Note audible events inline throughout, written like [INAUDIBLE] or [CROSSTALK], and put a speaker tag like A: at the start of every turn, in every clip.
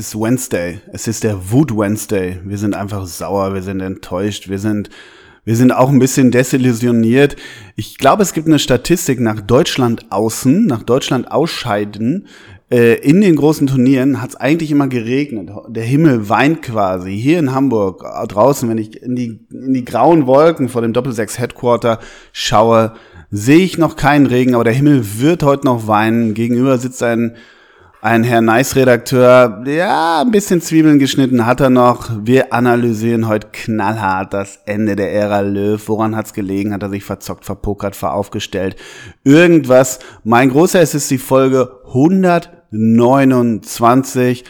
A: Ist Wednesday. Es ist der Wut Wednesday. Wir sind einfach sauer, wir sind enttäuscht, wir sind, wir sind auch ein bisschen desillusioniert. Ich glaube, es gibt eine Statistik nach Deutschland außen, nach Deutschland ausscheiden. Äh, in den großen Turnieren hat es eigentlich immer geregnet. Der Himmel weint quasi. Hier in Hamburg, äh, draußen, wenn ich in die, in die grauen Wolken vor dem Doppelsechs Headquarter schaue, sehe ich noch keinen Regen, aber der Himmel wird heute noch weinen. Gegenüber sitzt ein ein Herr Nice-Redakteur, ja, ein bisschen Zwiebeln geschnitten hat er noch. Wir analysieren heute knallhart das Ende der Ära Löw. Woran hat's gelegen? Hat er sich verzockt, verpokert, veraufgestellt? Irgendwas. Mein großer, es ist die Folge 129.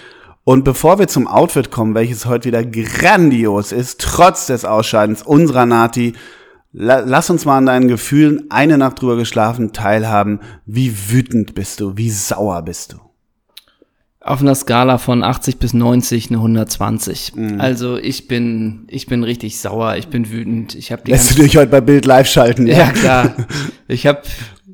A: Und bevor wir zum Outfit kommen, welches heute wieder grandios ist, trotz des Ausscheidens unserer Nati, lass uns mal an deinen Gefühlen eine Nacht drüber geschlafen teilhaben. Wie wütend bist du? Wie sauer bist du?
B: Auf einer Skala von 80 bis 90 eine 120. Mhm. Also ich bin, ich bin richtig sauer, ich bin wütend. Ich habe
A: Lässt du dich heute bei Bild live schalten?
B: Ja, ja klar. Ich habe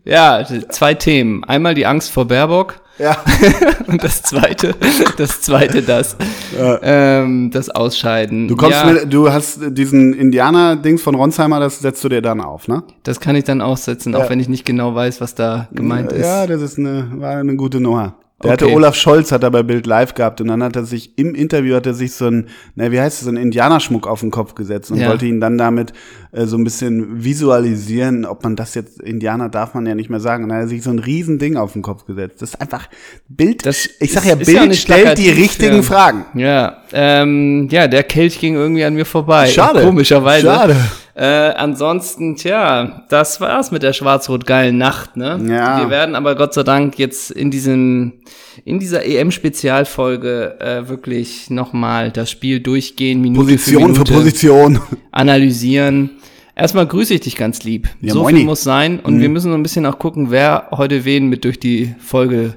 B: ja zwei Themen. Einmal die Angst vor Baerbock. Ja. [LAUGHS] und das zweite, das zweite, das, ja. ähm, das Ausscheiden.
A: Du kommst ja. mit, du hast diesen Indianer-Dings von Ronsheimer, das setzt du dir dann auf, ne?
B: Das kann ich dann aufsetzen, ja. auch wenn ich nicht genau weiß, was da gemeint ist.
A: Ja, das ist eine, war eine gute Nummer. Der okay. hatte Olaf Scholz hat er bei Bild Live gehabt und dann hat er sich im Interview hat er sich so ein, na wie heißt es, so ein Indianerschmuck auf den Kopf gesetzt und ja. wollte ihn dann damit äh, so ein bisschen visualisieren, ob man das jetzt Indianer darf man ja nicht mehr sagen. Und dann hat er sich so ein Riesending auf den Kopf gesetzt. Das ist einfach Bild. Das ich sag ja, Bild ja stellt die richtigen ja. Fragen.
B: Ja, ähm, ja, der Kelch ging irgendwie an mir vorbei. [LAUGHS] Schade. Komischerweise. Schade. Äh, ansonsten, tja, das war's mit der schwarz-rot-geilen Nacht, ne? Ja. Wir werden aber Gott sei Dank jetzt in diesem, in dieser EM-Spezialfolge äh, wirklich nochmal das Spiel durchgehen,
A: Minute Position für, Minute, für Position.
B: Analysieren. Erstmal grüße ich dich ganz lieb. Ja, so moini. viel muss sein. Und mhm. wir müssen so ein bisschen auch gucken, wer heute wen mit durch die Folge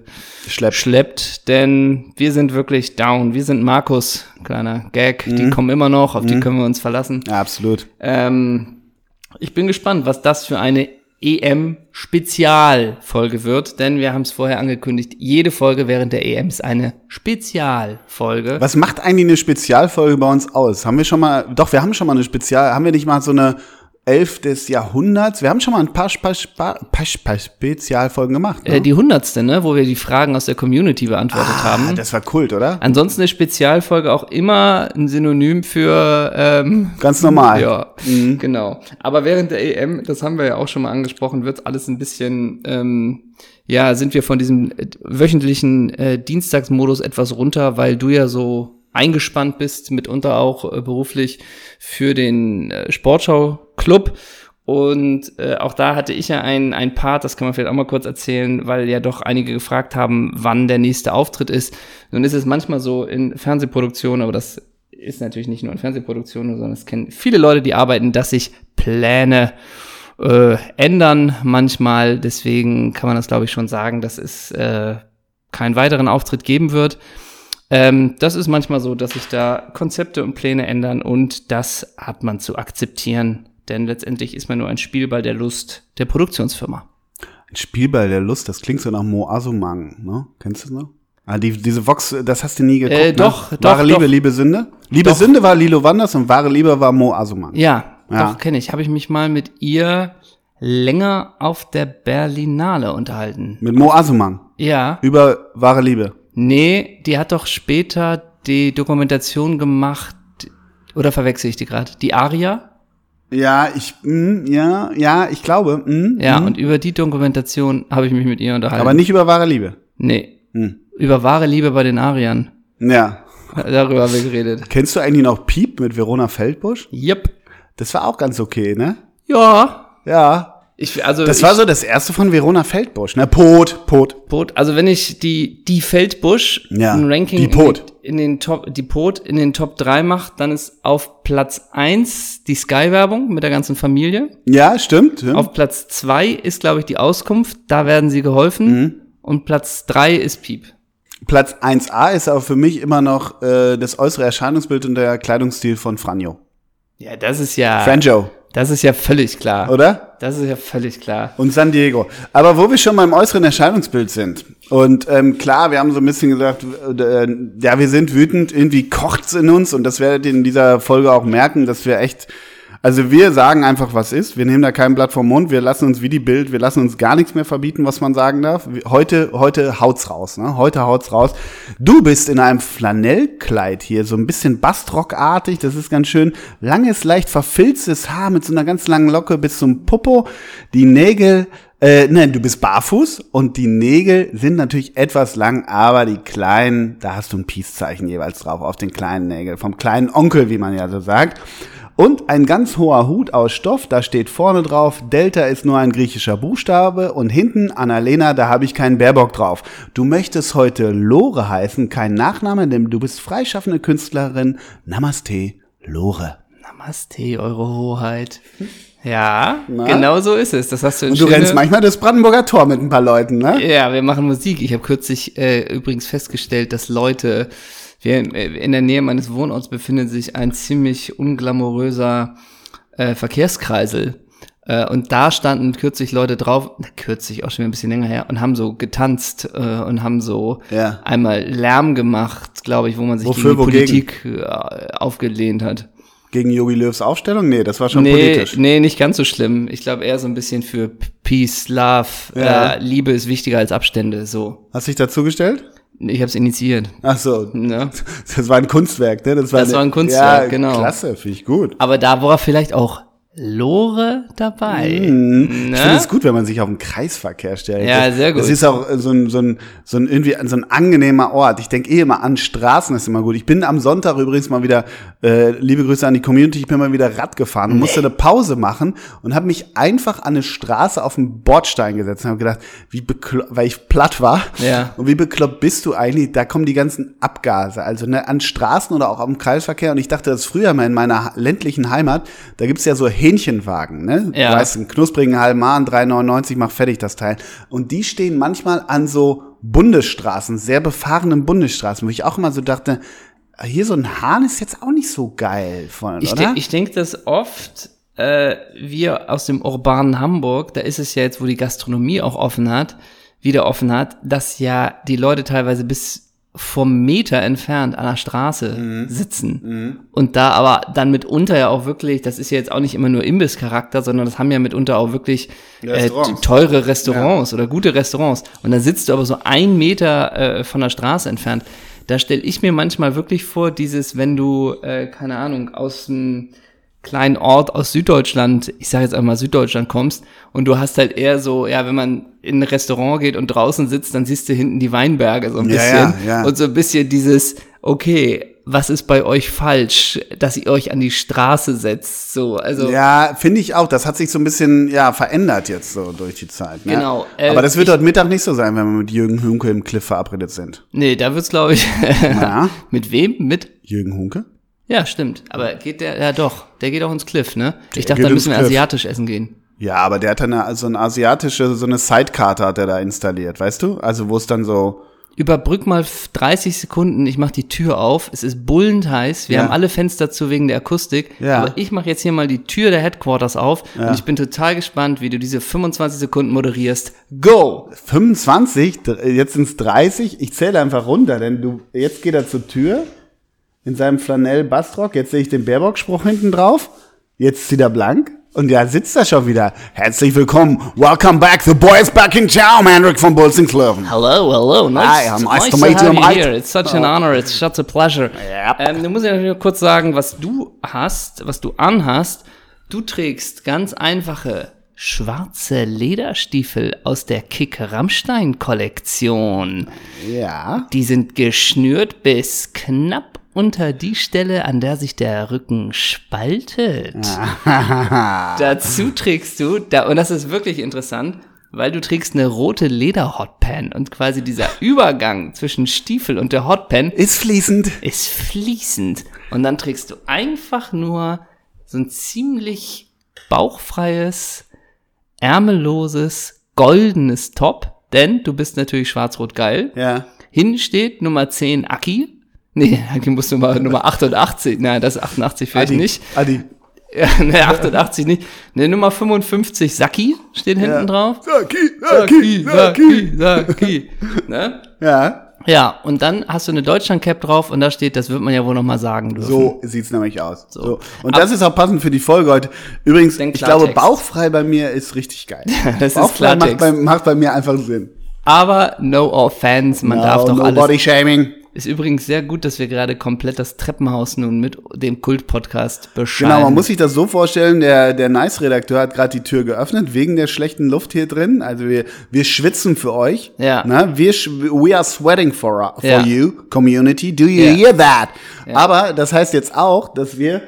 B: schleppt. schleppt. Denn wir sind wirklich down. Wir sind Markus, kleiner Gag. Mhm. Die kommen immer noch, auf mhm. die können wir uns verlassen.
A: Ja, absolut.
B: Ähm, ich bin gespannt, was das für eine EM-Spezialfolge wird, denn wir haben es vorher angekündigt, jede Folge während der EM ist eine Spezialfolge.
A: Was macht eigentlich eine Spezialfolge bei uns aus? Haben wir schon mal, doch, wir haben schon mal eine Spezial, haben wir nicht mal so eine 11 des Jahrhunderts. Wir haben schon mal ein paar, paar, paar, paar Spezialfolgen gemacht.
B: Ne? Äh, die hundertste, ne? wo wir die Fragen aus der Community beantwortet ah, haben.
A: Das war Kult, oder?
B: Ansonsten ist Spezialfolge auch immer ein Synonym für ähm,
A: ganz normal. [LAUGHS]
B: Ja, mhm. genau. Aber während der EM, das haben wir ja auch schon mal angesprochen, wird alles ein bisschen ähm, ja, sind wir von diesem äh, wöchentlichen äh, Dienstagsmodus etwas runter, weil du ja so eingespannt bist, mitunter auch äh, beruflich für den äh, Sportschau-Club. Und äh, auch da hatte ich ja ein, ein Part, das kann man vielleicht auch mal kurz erzählen, weil ja doch einige gefragt haben, wann der nächste Auftritt ist. Nun ist es manchmal so in Fernsehproduktionen, aber das ist natürlich nicht nur in Fernsehproduktionen, sondern es kennen viele Leute, die arbeiten, dass sich Pläne äh, ändern manchmal. Deswegen kann man das, glaube ich, schon sagen, dass es äh, keinen weiteren Auftritt geben wird. Ähm, das ist manchmal so, dass sich da Konzepte und Pläne ändern und das hat man zu akzeptieren, denn letztendlich ist man nur ein Spielball der Lust der Produktionsfirma.
A: Ein Spielball der Lust, das klingt so nach Mo Asumang, ne? Kennst du das noch? Ah, die, diese Vox, das hast du nie geguckt, äh,
B: doch,
A: ne?
B: doch,
A: Wahre Liebe,
B: doch.
A: Liebe Sünde? Liebe doch. Sünde war Lilo Wanders und Wahre Liebe war Mo Asumang.
B: Ja, ja. doch, kenne ich. Habe ich mich mal mit ihr länger auf der Berlinale unterhalten.
A: Mit Mo Asumang?
B: Ja.
A: Über Wahre Liebe?
B: Nee, die hat doch später die Dokumentation gemacht, oder verwechsel ich die gerade? Die Aria?
A: Ja, ich, mh, ja, ja, ich glaube. Mh,
B: ja, mh. und über die Dokumentation habe ich mich mit ihr unterhalten.
A: Aber nicht über wahre Liebe.
B: Nee. Mh. Über wahre Liebe bei den Ariern.
A: Ja. [LAUGHS]
B: Darüber haben wir geredet.
A: Kennst du eigentlich noch Piep mit Verona Feldbusch?
B: Yep.
A: Das war auch ganz okay, ne?
B: Ja.
A: Ja. Ich, also das war so das erste von Verona Feldbusch, ne? Pot, Pot.
B: Pot. Also wenn ich die, die Feldbusch
A: ja,
B: ein Ranking
A: die Pot.
B: In, den, in den Top, die Pot in den Top 3 macht, dann ist auf Platz 1 die Sky-Werbung mit der ganzen Familie.
A: Ja, stimmt. Ja.
B: Auf Platz 2 ist, glaube ich, die Auskunft. Da werden sie geholfen. Mhm. Und Platz 3 ist Piep.
A: Platz 1a ist aber für mich immer noch äh, das äußere Erscheinungsbild und der Kleidungsstil von Franjo.
B: Ja, das ist ja.
A: Franjo.
B: Das ist ja völlig klar.
A: oder?
B: Das ist ja völlig klar.
A: Und San Diego. Aber wo wir schon beim äußeren Erscheinungsbild sind. Und ähm, klar, wir haben so ein bisschen gesagt, äh, ja, wir sind wütend, irgendwie kocht's in uns und das werdet ihr in dieser Folge auch merken, dass wir echt, also wir sagen einfach, was ist. Wir nehmen da kein Blatt vom Mund, wir lassen uns wie die Bild, wir lassen uns gar nichts mehr verbieten, was man sagen darf. Heute, heute haut's raus, ne? Heute haut's raus. Du bist in einem Flanellkleid hier, so ein bisschen Bastrockartig, das ist ganz schön. Langes, leicht verfilztes Haar mit so einer ganz langen Locke bis zum Popo. Die Nägel äh, nein, du bist barfuß und die Nägel sind natürlich etwas lang, aber die kleinen, da hast du ein Peace-Zeichen jeweils drauf auf den kleinen Nägeln, vom kleinen Onkel, wie man ja so sagt. Und ein ganz hoher Hut aus Stoff, da steht vorne drauf, Delta ist nur ein griechischer Buchstabe und hinten, Annalena, da habe ich keinen Baerbock drauf. Du möchtest heute Lore heißen, kein Nachname, denn du bist freischaffende Künstlerin. Namaste, Lore.
B: Namaste, Eure Hoheit. Ja,
A: Na?
B: genau so ist es. Das hast du in
A: Und du
B: schöne-
A: rennst manchmal das Brandenburger Tor mit ein paar Leuten, ne?
B: Ja, wir machen Musik. Ich habe kürzlich äh, übrigens festgestellt, dass Leute, in der Nähe meines Wohnorts befindet sich ein ziemlich unglamouröser äh, Verkehrskreisel. Äh, und da standen kürzlich Leute drauf, na, kürzlich auch schon wieder ein bisschen länger her, und haben so getanzt äh, und haben so
A: Ja.
B: einmal Lärm gemacht, glaube ich, wo man sich
A: Wofür,
B: gegen die
A: wogegen?
B: Politik äh, aufgelehnt hat.
A: Gegen Jogi Löws Aufstellung? Nee, das war schon
B: Nee,
A: politisch.
B: nee, nicht ganz so schlimm. Ich glaube eher so ein bisschen für Peace, Love,
A: Ja.
B: äh, Liebe ist wichtiger als Abstände, so.
A: Hast du dich dazugestellt?
B: Ich habe es initiiert.
A: Ach so,
B: Ne?
A: das war ein Kunstwerk, ne? Das war,
B: Das
A: eine-
B: war ein Kunstwerk,
A: ja,
B: genau.
A: Klasse, finde ich gut.
B: Aber da war vielleicht auch Lore dabei.
A: Ich finde
B: Ne?
A: es gut, wenn man sich auf den Kreisverkehr stellt.
B: Ja, sehr gut.
A: Das ist auch so ein, so ein, so ein irgendwie so ein angenehmer Ort. Ich denke eh immer an Straßen, ist immer gut. Ich bin am Sonntag übrigens mal wieder, äh, liebe Grüße an die Community, ich bin mal wieder Rad gefahren und musste eine Pause machen und habe mich einfach an eine Straße auf den Bordstein gesetzt und habe gedacht, wie bekloppt, weil ich platt war.
B: Ja.
A: Und wie bekloppt bist du eigentlich? Da kommen die ganzen Abgase, also ne, an Straßen oder auch am Kreisverkehr. Und ich dachte das früher mal in meiner ländlichen Heimat, da gibt's ja so Hähnchenwagen, ne?
B: Ja.
A: Du weißt, einen knusprigen halben Hahn, 3,99, mach fertig das Teil. Und die stehen manchmal an so Bundesstraßen, sehr befahrenen Bundesstraßen, wo ich auch immer so dachte, hier so ein Hahn ist jetzt auch nicht so geil von,
B: Ich,
A: oder?
B: denk, ich denke, dass oft äh, wir aus dem urbanen Hamburg, da ist es ja jetzt, wo die Gastronomie auch offen hat, wieder offen hat, dass ja die Leute teilweise bis vom Meter entfernt an der Straße
A: Mhm.
B: sitzen. Und da aber dann mitunter ja auch wirklich, das ist ja jetzt auch nicht immer nur Imbisscharakter, sondern das haben ja mitunter auch wirklich äh,
A: Restaurants.
B: teure Restaurants oder gute Restaurants. Und da sitzt du aber so ein Meter äh, von der Straße entfernt. Da stelle ich mir manchmal wirklich vor, dieses, wenn du, äh, keine Ahnung, aus einem kleinen Ort aus Süddeutschland, ich sage jetzt einmal Süddeutschland kommst und du hast halt eher so, ja, wenn man in ein Restaurant geht und draußen sitzt, dann siehst du hinten die Weinberge so ein
A: Ja,
B: bisschen
A: ja, ja.
B: und so ein bisschen dieses, okay, was ist bei euch falsch, dass ihr euch an die Straße setzt, so, also
A: ja, finde ich auch. Das hat sich so ein bisschen ja verändert jetzt so durch die Zeit. Ne?
B: Genau, äh,
A: Aber das wird heute Mittag nicht so sein, wenn wir mit Jürgen Hunke im Cliff verabredet sind.
B: nee, da wird's glaube ich
A: Ja. [LAUGHS]
B: mit wem? Mit
A: Jürgen Hunke?
B: Ja, stimmt. Aber geht der, ja doch, der geht auch ins Cliff, ne? ich
A: Der
B: dachte, da müssen wir
A: Cliff.
B: asiatisch essen gehen.
A: Ja, aber der hat dann so eine asiatische, so eine Sidekarte hat er da installiert, weißt du? Also wo es dann so,
B: Überbrück mal f- 30 Sekunden, ich mach die Tür auf. Es ist bullend heiß. Wir
A: Ja.
B: haben alle Fenster zu wegen der Akustik.
A: Ja.
B: Aber ich mache jetzt hier mal die Tür der Headquarters auf und ich bin total gespannt, wie du diese 25 Sekunden moderierst. Go!
A: 25, dr- jetzt sind's 30, ich zähle einfach runter, denn du, jetzt geht er zur Tür in seinem Flanell-Bastrock, jetzt sehe ich den Baerbock-Spruch hinten drauf, jetzt zieht er blank und ja, sitzt da schon wieder. Herzlich willkommen, welcome back, the boy is back in town, Hendrik von Bolsingslöwen.
B: Hello, hello. Nice,
A: Hi, I'm nice
B: nice
A: to
B: to,
A: meet
B: have
A: you,
B: here. It's such an honor. It's such a pleasure.
A: Yep.
B: Ähm, du musst ja nur kurz sagen, was du hast, was du anhast. Du trägst ganz einfache schwarze Lederstiefel aus der Kick Rammstein Kollektion.
A: Ja,
B: Die sind geschnürt bis knapp unter die Stelle, an der sich der Rücken spaltet. [LAUGHS] Dazu trägst du, da, und das ist wirklich interessant, weil du trägst eine rote Leder-Hotpan und quasi dieser [LAUGHS] Übergang zwischen Stiefel und der Hotpan
A: ist fließend.
B: ist fließend. Und dann trägst du einfach nur so ein ziemlich bauchfreies, ärmelloses, goldenes Top, denn du bist natürlich schwarz-rot geil.
A: Ja.
B: Hinten steht Nummer 10 Aki. Nee, [LAUGHS] Aki muss Nummer, Nummer 88. Nein, das ist 88 vielleicht
A: Adi,
B: nicht.
A: Adi,
B: Ja, [LAUGHS] ne, 88 nicht. Ne, Nummer 55, Saki steht hinten
A: Ja.
B: drauf.
A: Saki,
B: Saki, Saki, Saki. [LAUGHS] ne?
A: Ja,
B: Ja, und dann hast du eine Deutschland-Cap drauf und da steht, das wird man ja wohl noch mal sagen dürfen.
A: so sieht's nämlich aus. So.
B: So.
A: Und das ist auch passend für die Folge heute. Übrigens, ich glaube, bauchfrei bei mir ist richtig geil.
B: Das ist
A: bauchfrei macht
B: Klartext.
A: bei, macht bei mir einfach Sinn.
B: Aber no offense, man darf doch
A: no
B: alles.
A: body shaming.
B: Ist übrigens sehr gut, dass wir gerade komplett das Treppenhaus nun mit dem Kult-Podcast beschreiben.
A: Genau, man muss sich das so vorstellen, der, der Nice-Redakteur hat gerade die Tür geöffnet, wegen der schlechten Luft hier drin. Also wir, wir schwitzen für euch.
B: Ja.
A: Ne? Wir, we are sweating for, for
B: Ja.
A: you, community. Do you
B: Ja.
A: hear that? Aber das heißt jetzt auch, dass wir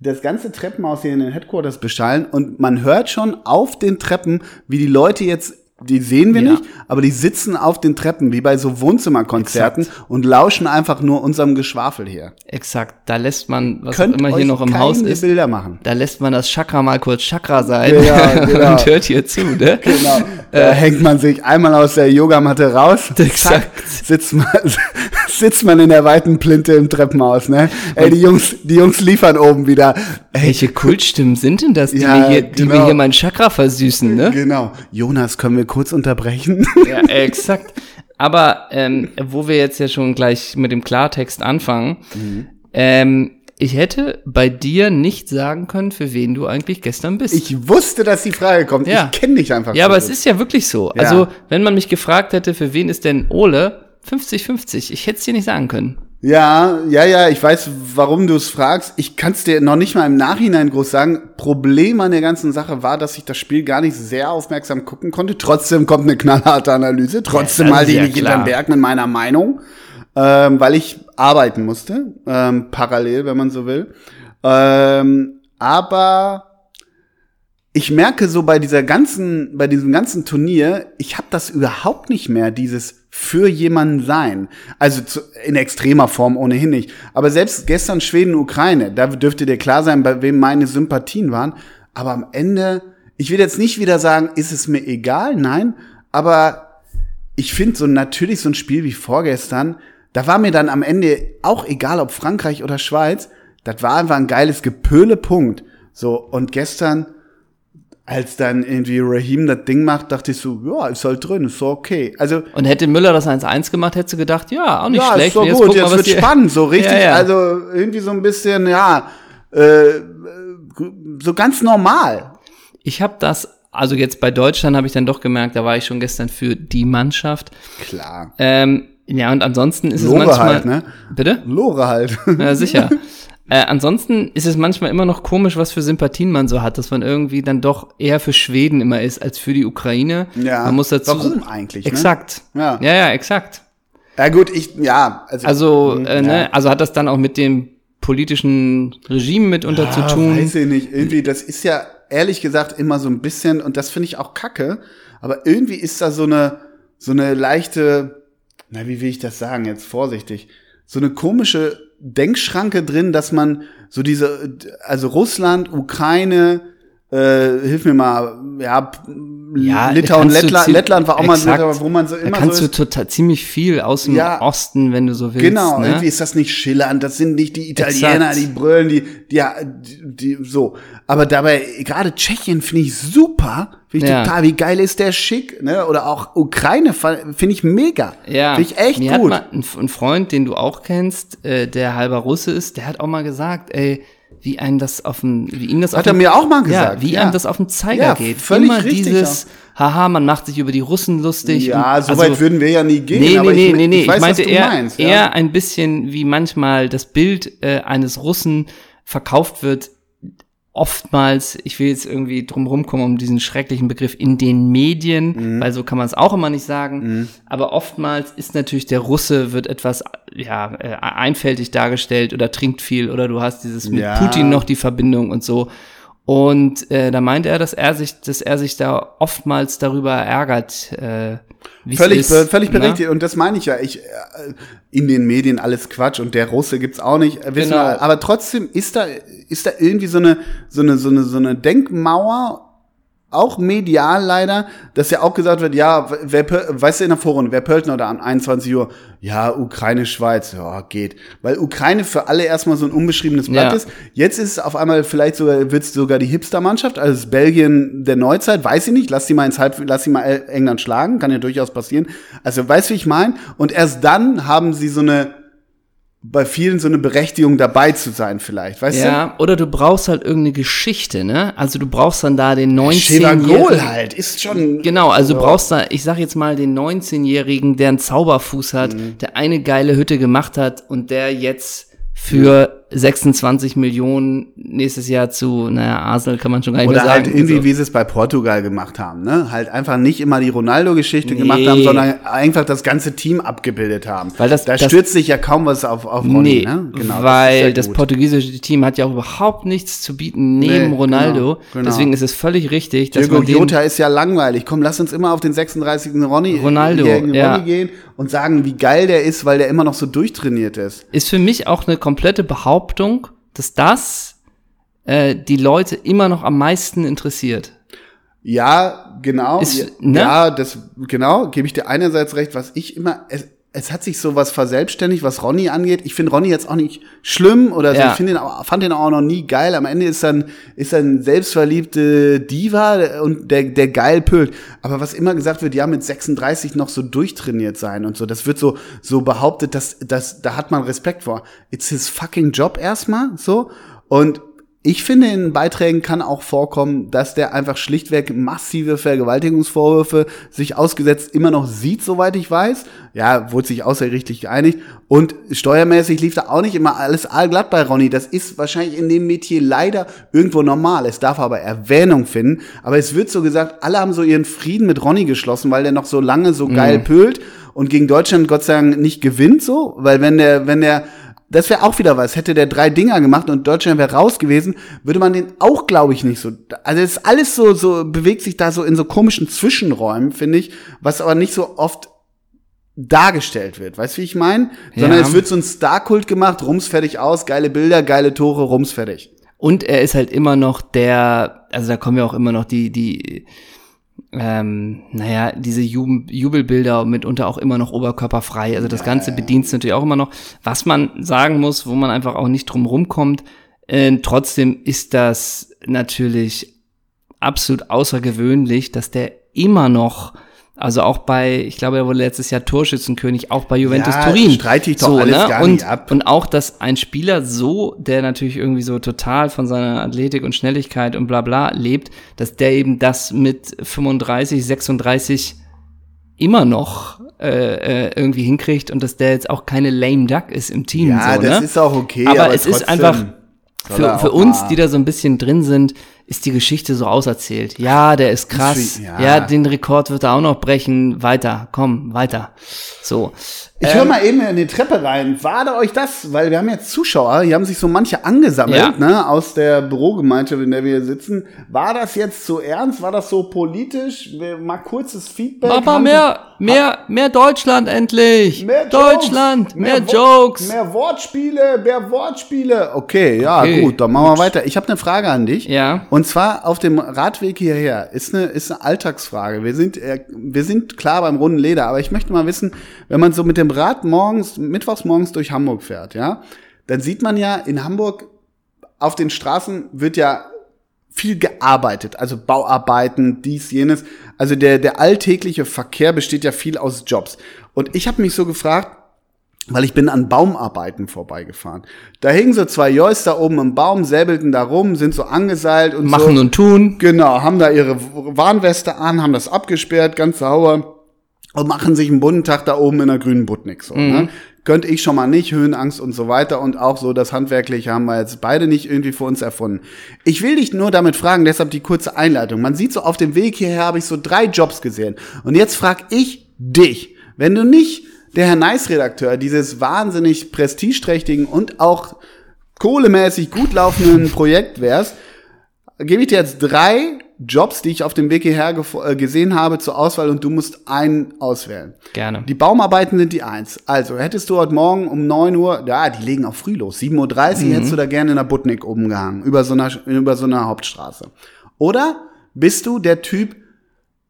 A: das ganze Treppenhaus hier in den Headquarters beschallen und man hört schon auf den Treppen, wie die Leute jetzt die sehen wir
B: Ja.
A: nicht, aber die sitzen auf den Treppen, wie bei so Wohnzimmerkonzerten und lauschen einfach nur unserem Geschwafel hier.
B: Exakt, da lässt man, was
A: Könnt
B: immer hier noch im Haus ist,
A: Bilder machen.
B: da lässt man das Chakra mal kurz Chakra sein
A: Ja, [LAUGHS] genau.
B: und hört hier zu, ne?
A: Genau. Da hängt man sich einmal aus der Yogamatte raus. [LAUGHS]
B: Exakt.
A: zack, Sitzt man, [LAUGHS] sitzt man in der weiten Plinte im Treppenhaus, ne? Ey, die Jungs, die Jungs liefern oben wieder. Ey,
B: Welche Kultstimmen sind denn das, die,
A: Ja,
B: mir, hier, die
A: genau.
B: mir hier mein Chakra versüßen, ne?
A: genau. Jonas, können wir kurz unterbrechen?
B: Ja, exakt. Aber ähm, wo wir jetzt ja schon gleich mit dem Klartext anfangen, ähm, ich hätte bei dir nicht sagen können, für wen du eigentlich gestern bist.
A: Ich wusste, dass die Frage kommt.
B: Ja.
A: Ich kenne dich einfach.
B: ja, aber es ist ja wirklich so.
A: Ja.
B: Also, wenn man mich gefragt hätte, für wen ist denn Ole, 50-50, ich hätte es dir nicht sagen können.
A: Ja, ja, ja, ich weiß, warum du es fragst. Ich kann es dir noch nicht mal im Nachhinein groß sagen. Problem an der ganzen Sache war, dass ich das Spiel gar nicht sehr aufmerksam gucken konnte. Trotzdem kommt eine knallharte Analyse. Trotzdem
B: Ja, ja
A: nicht hinterm
B: klar.
A: Berg mit meiner Meinung. Ähm, weil ich arbeiten musste. Ähm, parallel, wenn man so will. Ähm, aber ich merke so bei dieser ganzen, bei diesem ganzen Turnier, ich habe das überhaupt nicht mehr, dieses für jemanden sein. Also zu, in extremer Form ohnehin nicht. Aber selbst gestern Schweden, Ukraine, da dürfte dir klar sein, bei wem meine Sympathien waren. Aber am Ende, ich will jetzt nicht wieder sagen, ist es mir egal, nein. Aber ich finde so natürlich so ein Spiel wie vorgestern, da war mir dann am Ende auch egal, ob Frankreich oder Schweiz, das war einfach ein geiles Gepöle, Punkt. So, und gestern, als dann irgendwie Raheem das Ding macht, dachte ich so, ja, ist halt drin, ist so okay. Also,
B: Und hätte Müller das 1-1 gemacht, hättest du gedacht, ja, auch nicht
A: ja,
B: schlecht.
A: ist so
B: Jetzt
A: gut, jetzt
B: was
A: wird spannend, so [LAUGHS] richtig,
B: Ja, ja.
A: also irgendwie so ein bisschen, ja, äh, so ganz normal.
B: Ich habe das, also jetzt bei Deutschland habe ich dann doch gemerkt, da war ich schon gestern für die Mannschaft.
A: Klar.
B: Ähm, ja, und ansonsten ist
A: Lore
B: es manchmal.
A: halt, ne?
B: Bitte?
A: Lore halt.
B: Ja, sicher. [LAUGHS] äh, ansonsten ist es manchmal immer noch komisch, was für Sympathien man so hat, dass man irgendwie dann doch eher für Schweden immer ist als für die Ukraine.
A: Ja.
B: Man muss dazu.
A: Warum eigentlich, ne?
B: Exakt.
A: Ja.
B: ja, ja, exakt.
A: Ja gut, ich, ja, also,
B: Also,
A: Hm,
B: äh, ne, also hat das dann auch mit dem politischen Regime mitunter zu
A: Ah,
B: tun.
A: Weiß ich nicht. Irgendwie, das ist ja ehrlich gesagt immer so ein bisschen, und das finde ich auch kacke, aber irgendwie ist da so eine, so eine leichte, na, wie will ich das sagen, jetzt vorsichtig, so eine komische Denkschranke drin, dass man so diese, also Russland, Ukraine, äh, hilf mir mal, ja,
B: Ja,
A: Litauen, Lettland,
B: zie-
A: Lettland war auch
B: exakt.
A: mal, so, wo man so
B: Da
A: immer
B: kannst
A: so
B: du total ziemlich viel aus dem
A: Ja.
B: Osten, wenn du so willst.
A: Genau,
B: ne?
A: irgendwie ist das nicht schillernd, das sind nicht die Italiener,
B: Exakt.
A: die brüllen, die, die, ja, die, so. Aber dabei, gerade Tschechien finde ich super, finde ich
B: Ja.
A: total, wie geil ist der schick, ne? Oder auch Ukraine finde ich mega.
B: Ja,
A: Finde ich echt
B: mir
A: gut.
B: hat mal ein, ein Freund, den du auch kennst, äh, der halber Russe ist, der hat auch mal gesagt, ey, wie einem das auf den, wie ihm das
A: Hat
B: auf
A: er
B: den-
A: mir auch mal
B: ja,
A: gesagt,
B: wie
A: ja.
B: einem das auf den Zeiger
A: Ja,
B: geht.
A: völlig
B: Immer
A: richtig
B: dieses, haha, man macht sich über die Russen lustig.
A: ja, so
B: also-
A: weit würden wir ja nie gehen,
B: Nee,
A: aber
B: nee, nee,
A: ich,
B: nee, nee.
A: ich weiß,
B: ich meinte
A: was du
B: eher,
A: meinst.
B: eher
A: ja.
B: ein bisschen, wie manchmal das Bild äh, eines Russen verkauft wird. Oftmals, ich will jetzt irgendwie drum rumkommen um diesen schrecklichen Begriff in den Medien,
A: Mhm.
B: weil so kann man es auch immer nicht sagen. Aber oftmals ist natürlich der Russe wird etwas ja äh, einfältig dargestellt oder trinkt viel oder du hast dieses mit
A: Ja.
B: Putin noch die Verbindung und so. Und äh, da meinte er, dass er sich, dass er sich da oftmals darüber ärgert, äh, wie
A: Völlig,
B: ist,
A: be- völlig
B: ne?
A: berechtigt. Und das meine ich ja. Ich, äh, in den Medien alles Quatsch und der Russe gibt's auch nicht. äh, Wissen
B: Genau.
A: wir, aber trotzdem ist da, ist da irgendwie so eine, so eine, so eine, so eine Denkmauer auch medial leider, dass ja auch gesagt wird, ja, wer, weißt du in der Vorrunde, wer Pöltner oder an 21 Uhr? Ja, Ukraine, Schweiz, ja, geht. Weil Ukraine für alle erstmal so ein unbeschriebenes Blatt
B: Ja.
A: ist. Jetzt ist es auf einmal vielleicht sogar, wird's sogar die Hipster-Mannschaft, also das Belgien der Neuzeit, weiß ich nicht, lass sie mal ins Halb, lass sie mal England schlagen, kann ja durchaus passieren. Also, weißt du, wie ich meine? Und erst dann haben sie so eine, bei vielen so eine Berechtigung dabei zu sein vielleicht, weißt du?
B: Ja, oder du brauchst halt irgendeine Geschichte, ne? Also du brauchst dann da den
A: Sheva
B: 19-jährigen.
A: Goal halt, ist schon.
B: Genau, also du
A: Ja.
B: brauchst da, ich sag jetzt mal, den 19-Jährigen, der einen Zauberfuß hat,
A: Mhm.
B: der eine geile Hütte gemacht hat und der jetzt für 26 Millionen nächstes Jahr zu, naja, Arsenal kann man schon gar nicht
A: Oder
B: mehr sagen.
A: halt irgendwie,
B: so.
A: wie sie es bei Portugal gemacht haben, ne? Halt einfach nicht immer die Ronaldo-Geschichte
B: Nee.
A: gemacht haben, sondern einfach das ganze Team abgebildet haben.
B: Weil das-
A: da
B: das-
A: stürzt sich ja kaum was auf, auf Ronny,
B: Nee,
A: ne? Genau,
B: weil
A: das,
B: das, portugiesische Team hat ja auch überhaupt nichts zu bieten neben
A: Nee,
B: Ronaldo.
A: genau, genau.
B: Deswegen ist es völlig richtig, dass
A: Diego
B: man
A: Jota ist ja langweilig. Komm, lass uns immer auf den 36. Ronny,
B: Ronaldo,
A: jährigen
B: ja.
A: Ronny gehen und sagen, wie geil der ist, weil der immer noch so durchtrainiert ist.
B: ist für mich auch eine komplette Behauptung, dass das äh, die Leute immer noch am meisten interessiert.
A: Ja, genau.
B: Ist-
A: ja,
B: ne?
A: ja, das genau, gebe ich dir einerseits recht, was ich immer es, es hat sich so was verselbstständigt, was Ronny angeht. Ich finde Ronny jetzt auch nicht schlimm oder so.
B: Ja.
A: Ich finde ihn fand ihn auch noch nie geil. Am Ende ist dann ist er ein selbstverliebte Diva und der der geil pölt. Aber was immer gesagt wird, ja mit 36 noch so durchtrainiert sein und so, das wird so so behauptet, dass dass da hat man Respekt vor. It's his fucking Job erstmal so und ich finde, in Beiträgen kann auch vorkommen, dass der einfach schlichtweg massive Vergewaltigungsvorwürfe sich ausgesetzt immer noch sieht, soweit ich weiß. Ja, wurde sich außergerichtlich geeinigt. Und steuermäßig lief da auch nicht immer alles allglatt bei Ronny. Das ist wahrscheinlich in dem Metier leider irgendwo normal. Es darf aber Erwähnung finden. Aber es wird so gesagt, alle haben so ihren Frieden mit Ronny geschlossen, weil der noch so lange so geil pölt und gegen Deutschland Gott sei Dank nicht gewinnt so. Weil wenn der, wenn der das wäre auch wieder was. Hätte der drei Dinger gemacht und Deutschland wäre raus gewesen, würde man den auch, glaube ich, nicht so. Also es ist alles so, so bewegt sich da so in so komischen Zwischenräumen, finde ich, was aber nicht so oft dargestellt wird. Weißt du, wie ich meine? Sondern
B: Ja.
A: es wird so ein Star-Kult gemacht, rums fertig aus, geile Bilder, geile Tore, rums fertig.
B: Und er ist halt immer noch der, also da kommen ja auch immer noch die, die, ähm, naja, diese Jubel Jubelbilder mitunter auch immer noch oberkörperfrei. Also das Ganze bedient es natürlich auch immer noch. Was man sagen muss, wo man einfach auch nicht drum rumkommt, äh, trotzdem ist das natürlich absolut außergewöhnlich, dass der immer noch, also auch bei, ich glaube, er wurde letztes Jahr Torschützenkönig, auch bei Juventus
A: Ja,
B: Turin.
A: streite ich doch alles gar
B: und,
A: nicht ab.
B: Und auch, dass ein Spieler so, der natürlich irgendwie so total von seiner Athletik und Schnelligkeit und bla bla lebt, dass der eben das mit 35, 36 immer noch äh, äh, irgendwie hinkriegt und dass der jetzt auch keine lame duck ist im Team.
A: Ja,
B: so,
A: das
B: ne?
A: ist auch okay.
B: Aber, es ist einfach für, für uns,
A: mal-
B: die da so ein bisschen drin sind, ist die Geschichte so auserzählt. Ja, der ist krass. Ja.
A: ja.
B: den Rekord wird er auch noch brechen. Weiter, komm, weiter. So.
A: Ich höre mal eben in die Treppe rein. War da euch das? Weil wir haben jetzt Zuschauer, hier haben sich so manche angesammelt,
B: Ja.
A: ne, aus der Bürogemeinschaft, in der wir hier sitzen. War das jetzt so ernst? War das so politisch? Mal kurzes Feedback.
B: Aber
A: Haben
B: mehr, mehr, mehr Deutschland endlich.
A: Mehr
B: Deutschland,
A: Jokes,
B: mehr,
A: Wo-
B: Jokes.
A: Mehr Wortspiele, mehr Wortspiele. Okay, ja,
B: Okay,
A: gut, dann machen wir weiter. Ich habe eine Frage an dich.
B: Ja.
A: Und zwar auf dem Radweg hierher ist eine, ist eine Alltagsfrage. Wir sind, äh, wir sind klar beim runden Leder, aber ich möchte mal wissen, wenn man so mit dem Rad morgens, mittwochs morgens durch Hamburg fährt, ja, dann sieht man ja in Hamburg auf den Straßen wird ja viel gearbeitet, also Bauarbeiten, dies, jenes. Also der, der alltägliche Verkehr besteht ja viel aus Jobs. Und ich habe mich so gefragt, weil ich bin an Baumarbeiten vorbeigefahren. Da hingen so zwei Jois da oben im Baum, säbelten da rum, sind so angeseilt und
B: Machen
A: so.
B: und tun.
A: Genau, haben da ihre Warnweste an, haben das abgesperrt, ganz sauber und machen sich einen bunten Tag da oben in der grünen Butnik so. Ne? Könnte ich schon mal nicht, Höhenangst und so weiter und auch so das Handwerkliche haben wir jetzt beide nicht irgendwie für uns erfunden. Ich will dich nur damit fragen, deshalb die kurze Einleitung. Man sieht so auf dem Weg hierher habe ich so drei Jobs gesehen und jetzt frag ich dich, wenn du nicht der Herr Nice-Redakteur dieses wahnsinnig prestigeträchtigen und auch kohlemäßig gut laufenden Projekt wärst, gebe ich dir jetzt drei Jobs, die ich auf dem Weg hierher äh, gesehen habe, zur Auswahl und du musst einen auswählen.
B: Gerne.
A: Die Baumarbeiten sind die eins. Also, hättest du heute Morgen um 9 Uhr, ja, die legen auch früh los, 7.30 Uhr, hättest du da gerne in der Butnik oben gehangen, über so einer, über so einer Hauptstraße. Oder bist du der Typ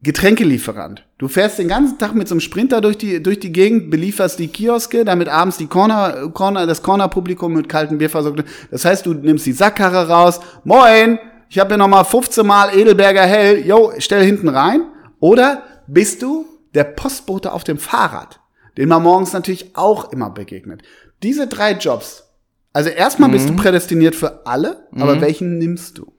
A: Getränkelieferant. Du fährst den ganzen Tag mit so einem Sprinter durch die, durch die Gegend, belieferst die Kioske, damit abends die Corner, Corner, das Corner-Publikum mit kaltem Bier versorgt. wird. Das heißt, du nimmst die Sackkarre raus. Moin! Ich habe hier nochmal 15 Mal Edelberger Hell. Yo, stell hinten rein. Oder bist du der Postbote auf dem Fahrrad, den man morgens natürlich auch immer begegnet. Diese drei Jobs. Also erstmal bist du prädestiniert für alle, aber welchen nimmst du?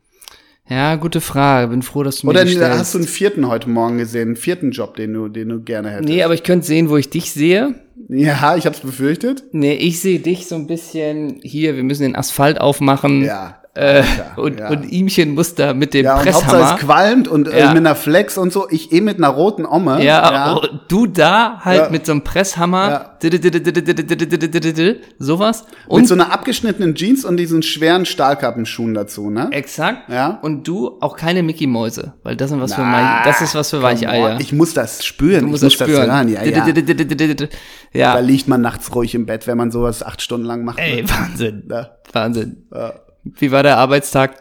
B: Ja, gute Frage. Bin froh, dass du mir
A: Oder
B: die stellst.
A: hast du einen vierten heute Morgen gesehen, einen vierten Job, den du, den du gerne hättest?
B: Nee, aber ich könnte sehen, wo ich dich sehe.
A: Ja, ich hab's befürchtet.
B: Nee, ich sehe dich so ein bisschen hier, wir müssen den Asphalt aufmachen.
A: Ja.
B: Äh, und,
A: ja.
B: und Ihmchen muss da mit dem
A: Ja, und Hauptsache
B: Presshammer.
A: es qualmt und äh,
B: Ja.
A: mit einer Flex und so. Ich eh mit einer roten Omme.
B: Ja, oh, du da halt
A: Ja.
B: mit so einem Presshammer,
A: Ja.
B: sowas.
A: Mit
B: Und
A: so einer abgeschnittenen Jeans und diesen schweren Stahlkappenschuhen dazu, ne?
B: exakt.
A: Ja.
B: Und du auch keine Mickey Mäuse, weil das sind was für Weich, das ist was für Weicheier.
A: Ich muss das spüren.
B: Du musst
A: ich
B: das
A: muss
B: spüren.
A: hören. Ja, ja. Da
B: Ja,
A: liegt man nachts ruhig im Bett, wenn man sowas acht Stunden lang macht.
B: ey,
A: ne?
B: Wahnsinn.
A: Ja.
B: Wahnsinn.
A: Ja.
B: Wie war der Arbeitstag?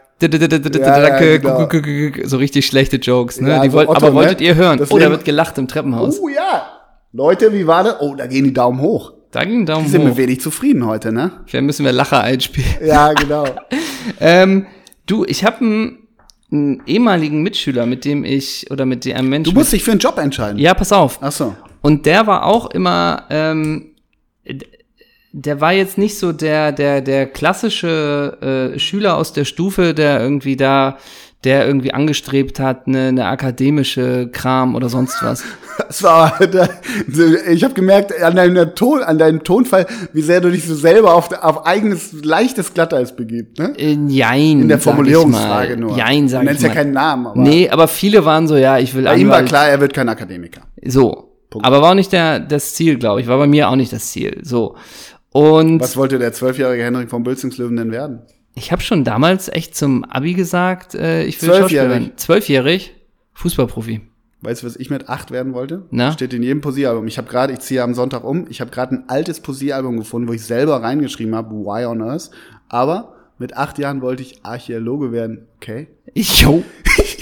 B: So richtig schlechte Jokes, ne? Die
A: so
B: wollt,
A: Otto,
B: aber
A: ne?
B: wolltet ihr hören? Oh, da wird gelacht im Treppenhaus.
A: Oh ja. Leute, wie war das? Oh, da gehen die Daumen hoch.
B: Da ging ein Daumen
A: Die sind
B: hoch.
A: mir wenig zufrieden heute, ne?
B: Vielleicht müssen wir Lacher einspielen.
A: Ja, genau. [LAUGHS]
B: Ähm, du, ich habe einen, einen ehemaligen Mitschüler, mit dem ich, oder mit dem einem Menschen.
A: Du musst dich für einen Job entscheiden.
B: ja, pass auf.
A: Ach so.
B: Und der war auch immer, ähm, der war jetzt nicht so der, der, der klassische äh, Schüler aus der Stufe, der irgendwie da, der irgendwie angestrebt hat, eine, eine akademische Kram oder sonst was.
A: Das war, ich habe gemerkt an deinem Ton, an deinem Tonfall, wie sehr du dich so selber auf, auf eigenes leichtes Glatteis begibst, ne?
B: Äh, Jein.
A: In der Formulierungsfrage nur.
B: Jein,
A: du
B: sag ich
A: nennst
B: mal.
A: ja keinen Namen, aber
B: nee, aber viele waren so, ja, ich will
A: bei ihm war klar, er wird kein Akademiker.
B: So.
A: Punkt.
B: Aber war auch nicht der, das Ziel, glaube ich. War bei mir auch nicht das Ziel. So. Und
A: Was wollte der zwölfjährige Henrik von Bülzingslöwen denn werden?
B: ich habe schon damals echt zum Abi gesagt, äh, ich will
A: Zwölfjährig.
B: Schauspieler werden. Zwölfjährig, Fußballprofi.
A: Weißt du, was ich mit acht werden wollte?
B: Na?
A: Steht in jedem Poesiealbum. Ich habe gerade, ich ziehe am Sonntag um, ich habe gerade ein altes Poesiealbum gefunden, wo ich selber reingeschrieben habe, Why on Earth. Aber mit acht Jahren wollte ich Archäologe werden. Okay. [LAUGHS]
B: Jo. [LAUGHS]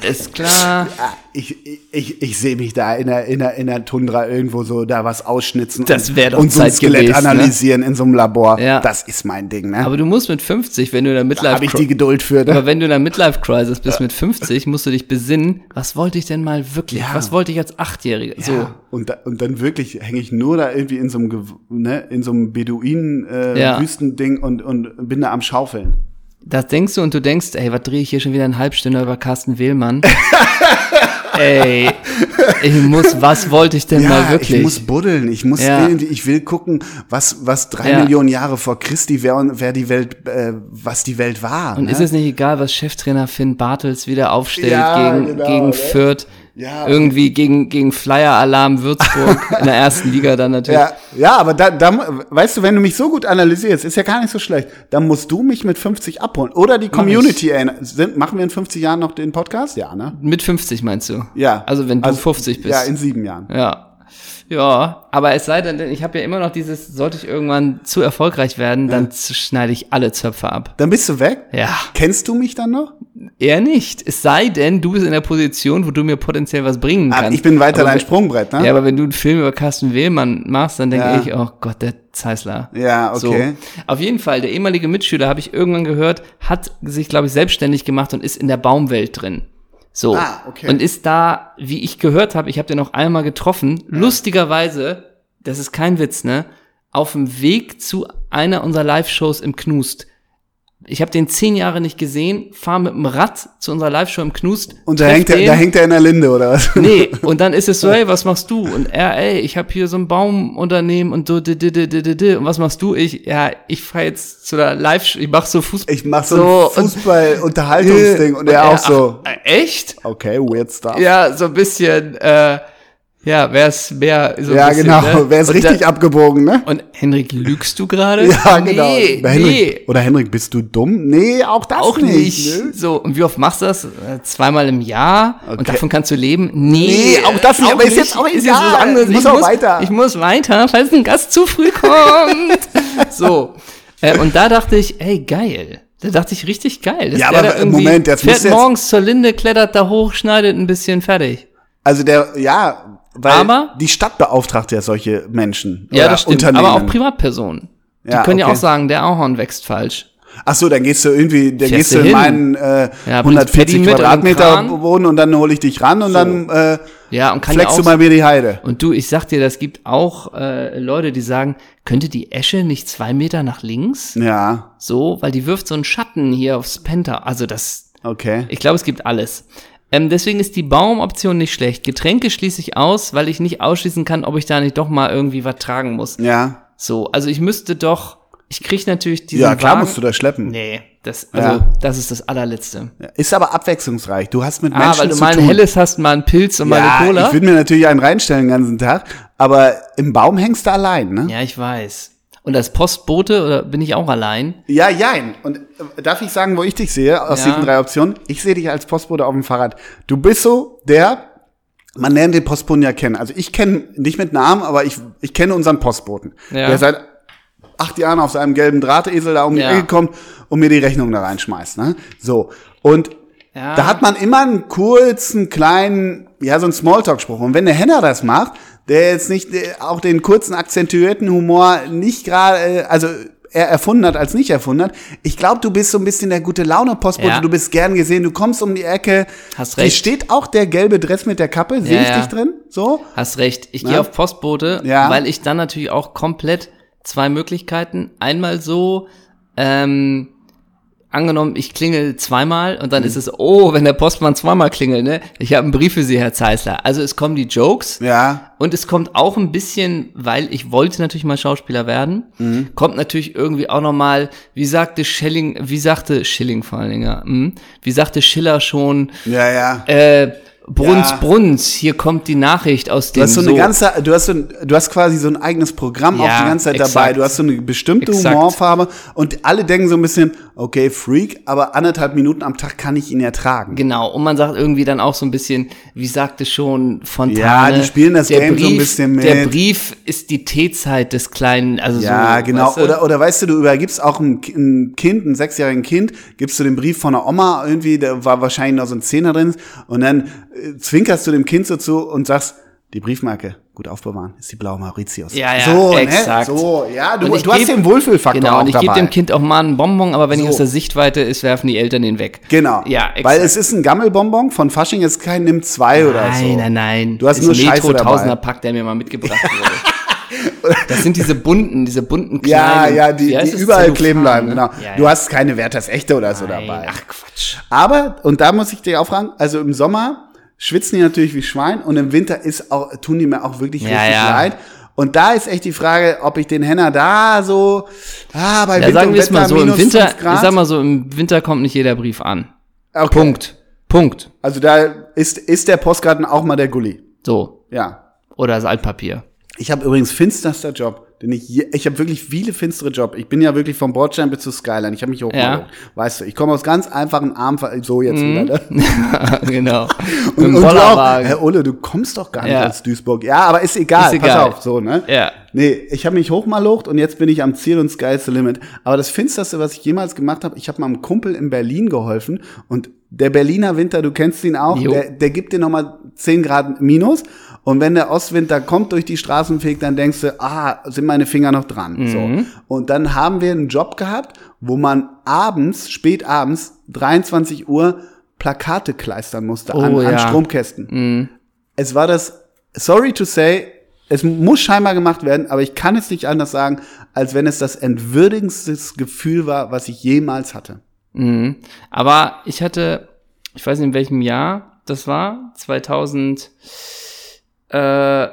B: Alles klar.
A: Ah, ich, ich, ich, ich sehe mich da in der, in, der, in der Tundra irgendwo so da was ausschnitzen
B: Das
A: und,
B: wär doch
A: und so ein Skelett
B: ne?
A: analysieren in so einem Labor.
B: Ja.
A: Das ist mein Ding, ne?
B: Aber du musst mit 50, wenn du in der
A: da
B: Midlife
A: habe ich die Geduld für. Ne?
B: aber wenn du in der Midlife Crisis bist mit 50, musst du dich besinnen, was wollte ich denn mal wirklich?
A: Ja.
B: Was wollte ich als Achtjähriger? So.
A: Ja, und, da, und dann wirklich hänge ich nur da irgendwie in so einem, ne, in so einem Beduinen äh,
B: Ja.
A: Wüstending und, und bin da am Schaufeln.
B: Das denkst du und du denkst, ey, was drehe ich hier schon wieder einen Halbstünder über Carsten Wehlmann? [LAUGHS] ey, ich muss, was wollte ich denn mal wirklich?
A: ich muss buddeln, ich muss
B: Ja.
A: irgendwie, ich will gucken, was was drei
B: Ja.
A: Millionen Jahre vor Christi wäre wer die Welt, äh, was die Welt war.
B: und
A: ne?
B: ist es nicht egal, was Cheftrainer Finn Bartels wieder aufstellt
A: Ja,
B: gegen,
A: genau,
B: gegen
A: ne?
B: Fürth?
A: Ja.
B: Irgendwie gegen, gegen Flyer-Alarm Würzburg [LAUGHS] in der ersten Liga dann natürlich.
A: Ja, ja, aber da, da, weißt du, wenn du mich so gut analysierst, ist ja gar nicht so schlecht, dann musst du mich mit 50 abholen. Oder die Community erinnern. Sind, machen wir in 50 Jahren noch den Podcast? Ja, ne?
B: Mit 50 meinst du?
A: Ja.
B: Also wenn du 50 bist.
A: Ja, in sieben Jahren.
B: Ja. Ja, aber es sei denn, ich habe ja immer noch dieses, sollte ich irgendwann zu erfolgreich werden, dann z- schneide ich alle Zöpfe ab.
A: Dann bist du weg?
B: Ja.
A: Kennst du mich dann noch?
B: Eher nicht. Es sei denn, du bist in der Position, wo du mir potenziell was bringen
A: Ah,
B: kannst.
A: ich bin weiter
B: aber
A: dein Sprungbrett, ne?
B: Ja, aber wenn du einen Film über Carsten Wehlmann machst, dann denke
A: Ja.
B: ich, oh Gott, der Zeisler.
A: Ja, okay.
B: So. Auf jeden Fall, der ehemalige Mitschüler, habe ich irgendwann gehört, hat sich, glaube ich, selbstständig gemacht und ist in der Baumwelt drin. So.
A: Ah, okay.
B: Und ist da, wie ich gehört habe, ich habe den noch einmal getroffen, lustigerweise, das ist kein Witz, ne? Auf dem Weg zu einer unserer Live-Shows im Knust. Ich habe den zehn Jahre nicht gesehen, fahre mit dem Rad zu unserer Live-Show im Knust.
A: Und da hängt, er, da hängt er in der Linde, oder was?
B: Nee, und dann ist es so, [LAUGHS] hey, was machst du? Und er, ey, ich habe hier so ein Baumunternehmen und so, di, di, di, di, di, di. und was machst du? Ich, ja, ich fahr jetzt zu der Live, ich mach so Fußball.
A: Ich mach so,
B: So,
A: ein
B: und-
A: Fußball-Unterhaltungsding und, [LAUGHS] er auch so,
B: Ach, echt?
A: okay, weird stuff.
B: Ja, so ein bisschen, äh, ja, wer ist mehr so
A: Ja,
B: bisschen,
A: genau,
B: ne?
A: wer ist
B: und
A: richtig
B: da,
A: abgebogen, ne?
B: Und Henrik, lügst du gerade? [LAUGHS]
A: Ja, genau.
B: Nee,
A: Oder Henrik,
B: nee.
A: oder Henrik, bist du dumm? Nee, auch das
B: Auch nicht.
A: Ne?
B: So, und wie oft machst du das? Äh, Zweimal im Jahr? Und
A: Okay.
B: davon kannst du leben? Nee,
A: Nee, auch das nicht, aber ist jetzt auch
B: ist
A: egal.
B: jetzt was anderes.
A: Muss
B: ich,
A: auch
B: muss,
A: weiter.
B: ich muss weiter, falls ein Gast zu früh kommt. [LAUGHS] so. Äh, und da dachte ich, ey, geil. Da dachte ich, richtig geil.
A: Ja, aber Moment, das
B: fährt
A: muss jetzt-
B: morgens zur Linde, klettert da hoch, schneidet ein bisschen, fertig.
A: Also der, ja, weil
B: Aber-
A: die Stadt beauftragt ja solche Menschen.
B: Ja,
A: oder
B: das stimmt.
A: Unternehmen.
B: Aber auch Privatpersonen. Die
A: Ja,
B: können ja
A: okay.
B: auch sagen, der Ahorn wächst falsch.
A: Ach so, dann gehst du irgendwie, dann
B: Fährst
A: gehst
B: du
A: du in
B: hin.
A: meinen äh,
B: Ja, bringst
A: 140
B: Paddy mit und einen
A: Quadratmeter wohnen und dann hole ich dich ran und dann äh,
B: Ja, und kann
A: flex
B: ja
A: du
B: auch
A: mal wieder die Heide.
B: Und du, ich sag dir, das gibt auch äh, Leute, die sagen, könnte die Esche nicht zwei Meter nach links?
A: Ja,
B: So, weil die wirft so einen Schatten hier aufs Penta. Also das,
A: okay.
B: ich glaube, es gibt alles. Ähm, deswegen ist die Baumoption nicht schlecht. Getränke schließe ich aus, weil ich nicht ausschließen kann, ob ich da nicht doch mal irgendwie was tragen muss.
A: Ja.
B: So, also ich müsste doch, ich krieg natürlich diesen
A: Ja, klar
B: Wagen.
A: musst du das schleppen.
B: Nee, das, also,
A: Ja.
B: das ist das allerletzte.
A: Ist aber abwechslungsreich. Du hast mit
B: Ah,
A: Menschen
B: weil du mal ein helles hast, mal ein Pilz und mal
A: ja,
B: eine Cola.
A: ich würde mir natürlich einen reinstellen den ganzen Tag, aber im Baum hängst du allein, ne?
B: ja, ich weiß. Und als Postbote oder bin ich auch allein?
A: Ja, jein. Und äh, darf ich sagen, wo ich dich sehe, aus
B: Ja.
A: diesen drei Optionen? Ich sehe dich als Postbote auf dem Fahrrad. Du bist so der, man lernt den Postboten ja kennen. Also ich kenne, nicht mit Namen, aber ich, ich kenne unseren Postboten.
B: Ja.
A: Der seit acht Jahren auf seinem gelben Drahtesel da um die
B: Ja.
A: Ecke kommt und mir die Rechnung da reinschmeißt. Ne? So. Und
B: Ja.
A: da hat man immer einen kurzen, kleinen, ja, so einen Smalltalk-Spruch. Und wenn der Henner das macht, der jetzt nicht auch den kurzen, akzentuierten Humor nicht gerade, äh, also er erfunden hat als nicht erfunden hat. Ich glaube, du bist so ein bisschen der gute Laune Postbote.
B: Ja.
A: Du bist gern gesehen. Du kommst um die Ecke.
B: Hast
A: Hier
B: recht.
A: steht auch der gelbe Dress mit der Kappe. Sehe
B: Ja,
A: ich
B: ja.
A: dich drin? So?
B: Hast recht. Ich gehe auf Postbote,
A: Ja.
B: weil ich dann natürlich auch komplett zwei Möglichkeiten. Einmal so, ähm, angenommen, ich klingel zweimal und dann
A: Mhm.
B: ist es, oh, wenn der Postmann zweimal klingelt, ne? Ich habe einen Brief für Sie, Herr Zeisler. Also es kommen die Jokes
A: Ja.
B: und es kommt auch ein bisschen, weil ich wollte natürlich mal Schauspieler werden,
A: Mhm.
B: kommt natürlich irgendwie auch noch mal, wie sagte Schilling, wie sagte Schilling vor allen Dingen, hm, wie sagte Schiller schon,
A: Ja, ja.
B: äh, Bruns,
A: Ja.
B: Bruns, hier kommt die Nachricht aus dem
A: Du hast so eine ganze, du hast so ein, du hast quasi so ein eigenes Programm auch
B: Ja,
A: die ganze Zeit
B: exakt.
A: dabei. Du hast so eine bestimmte
B: Exakt.
A: Humorfarbe und alle denken so ein bisschen, okay, Freak, aber anderthalb Minuten am Tag kann ich ihn ertragen.
B: Genau, und man sagt irgendwie dann auch so ein bisschen, wie sagte schon Fontane.
A: Ja, die spielen das
B: der
A: Game so ein bisschen
B: Der
A: mit.
B: Brief ist die Teezeit des kleinen, also
A: Ja,
B: so,
A: genau.
B: weißt du?
A: Oder, oder weißt du, du übergibst auch ein Kind, ein sechsjährigen Kind, gibst du den Brief von der Oma irgendwie, da war wahrscheinlich noch so ein Zehner drin, und dann äh, zwinkerst du dem Kind so zu und sagst, die Briefmarke, gut aufbewahren, ist die blaue Mauritius.
B: Ja, ja,
A: so,
B: exakt.
A: Ne? So, ja, du,
B: ich
A: du hast den Wohlfühlfaktor
B: Genau, und ich gebe dem Kind auch mal einen Bonbon, aber wenn ich
A: So.
B: aus der Sichtweite ist, werfen die Eltern den weg.
A: Genau.
B: Ja, exakt.
A: Weil es ist ein Gammelbonbon von Fasching, ist kein Nimm 2 oder so.
B: Nein, nein, nein.
A: Du hast
B: ist
A: nur
B: ein
A: Scheiße
B: Metro
A: dabei.
B: Tausender Pack, der mir mal mitgebracht wurde. [LAUGHS] das sind diese bunten, diese bunten
A: Ja,
B: kleinen.
A: ja, die,
B: heißt
A: die
B: das?
A: überall
B: Zellophan,
A: kleben bleiben,
B: ne?
A: genau.
B: Ja,
A: Du
B: ja.
A: hast keine Werthers Echte oder so
B: Nein,
A: dabei.
B: Ach Quatsch.
A: Aber, und da muss ich dir auch fragen, also im Sommer schwitzen die natürlich wie Schwein und im Winter ist auch, tun die mir auch wirklich
B: Ja,
A: richtig
B: ja.
A: leid. Und da ist echt die Frage, ob ich den Henner da so, ah, bei
B: Ja,
A: Winter
B: sagen wir es mal so, im Winter,
A: 5 Grad.
B: ich sag mal so, im Winter kommt nicht jeder Brief an.
A: okay.
B: Punkt. Punkt.
A: Also da ist, ist der Postgarten auch mal der Gully.
B: So.
A: Ja.
B: Oder das Altpapier.
A: Ich habe übrigens finsterster Job, denn ich je, ich habe wirklich viele finstere Job. Ich bin ja wirklich vom Bordstein bis zur Skyline. Ich habe mich hochgeholt. Weißt du, ich komme aus ganz einfachen armen Ver- so jetzt
B: Mhm.
A: wieder. Ne? [LAUGHS]
B: genau. [LAUGHS]
A: Und, und du auch. Herr Ulle, du kommst doch gar nicht
B: Ja.
A: aus Duisburg. Ja, aber ist egal.
B: Ist
A: Pass
B: egal.
A: auf, so ne.
B: Ja.
A: Nee, ich habe mich hochmalocht und jetzt bin ich am Ziel und Sky's the limit. Aber das finsterste, was ich jemals gemacht habe, ich habe meinem Kumpel in Berlin geholfen und der Berliner Winter, du kennst ihn auch,
B: Jo.
A: der, der gibt dir nochmal 10 Grad Minus und wenn der Ostwind da kommt durch die Straßen fegt, dann denkst du, ah, sind meine Finger noch dran.
B: Mhm.
A: So. Und dann haben wir einen Job gehabt, wo man abends, spät abends, 23 Uhr Plakate kleistern musste an,
B: Oh,
A: an
B: ja.
A: Stromkästen. Es war das, sorry to say, es muss scheinbar gemacht werden, aber ich kann es nicht anders sagen, als wenn es das entwürdigendste Gefühl war, was ich jemals hatte.
B: Mhm. Aber ich hatte, ich weiß nicht in welchem Jahr das war, 2000, äh,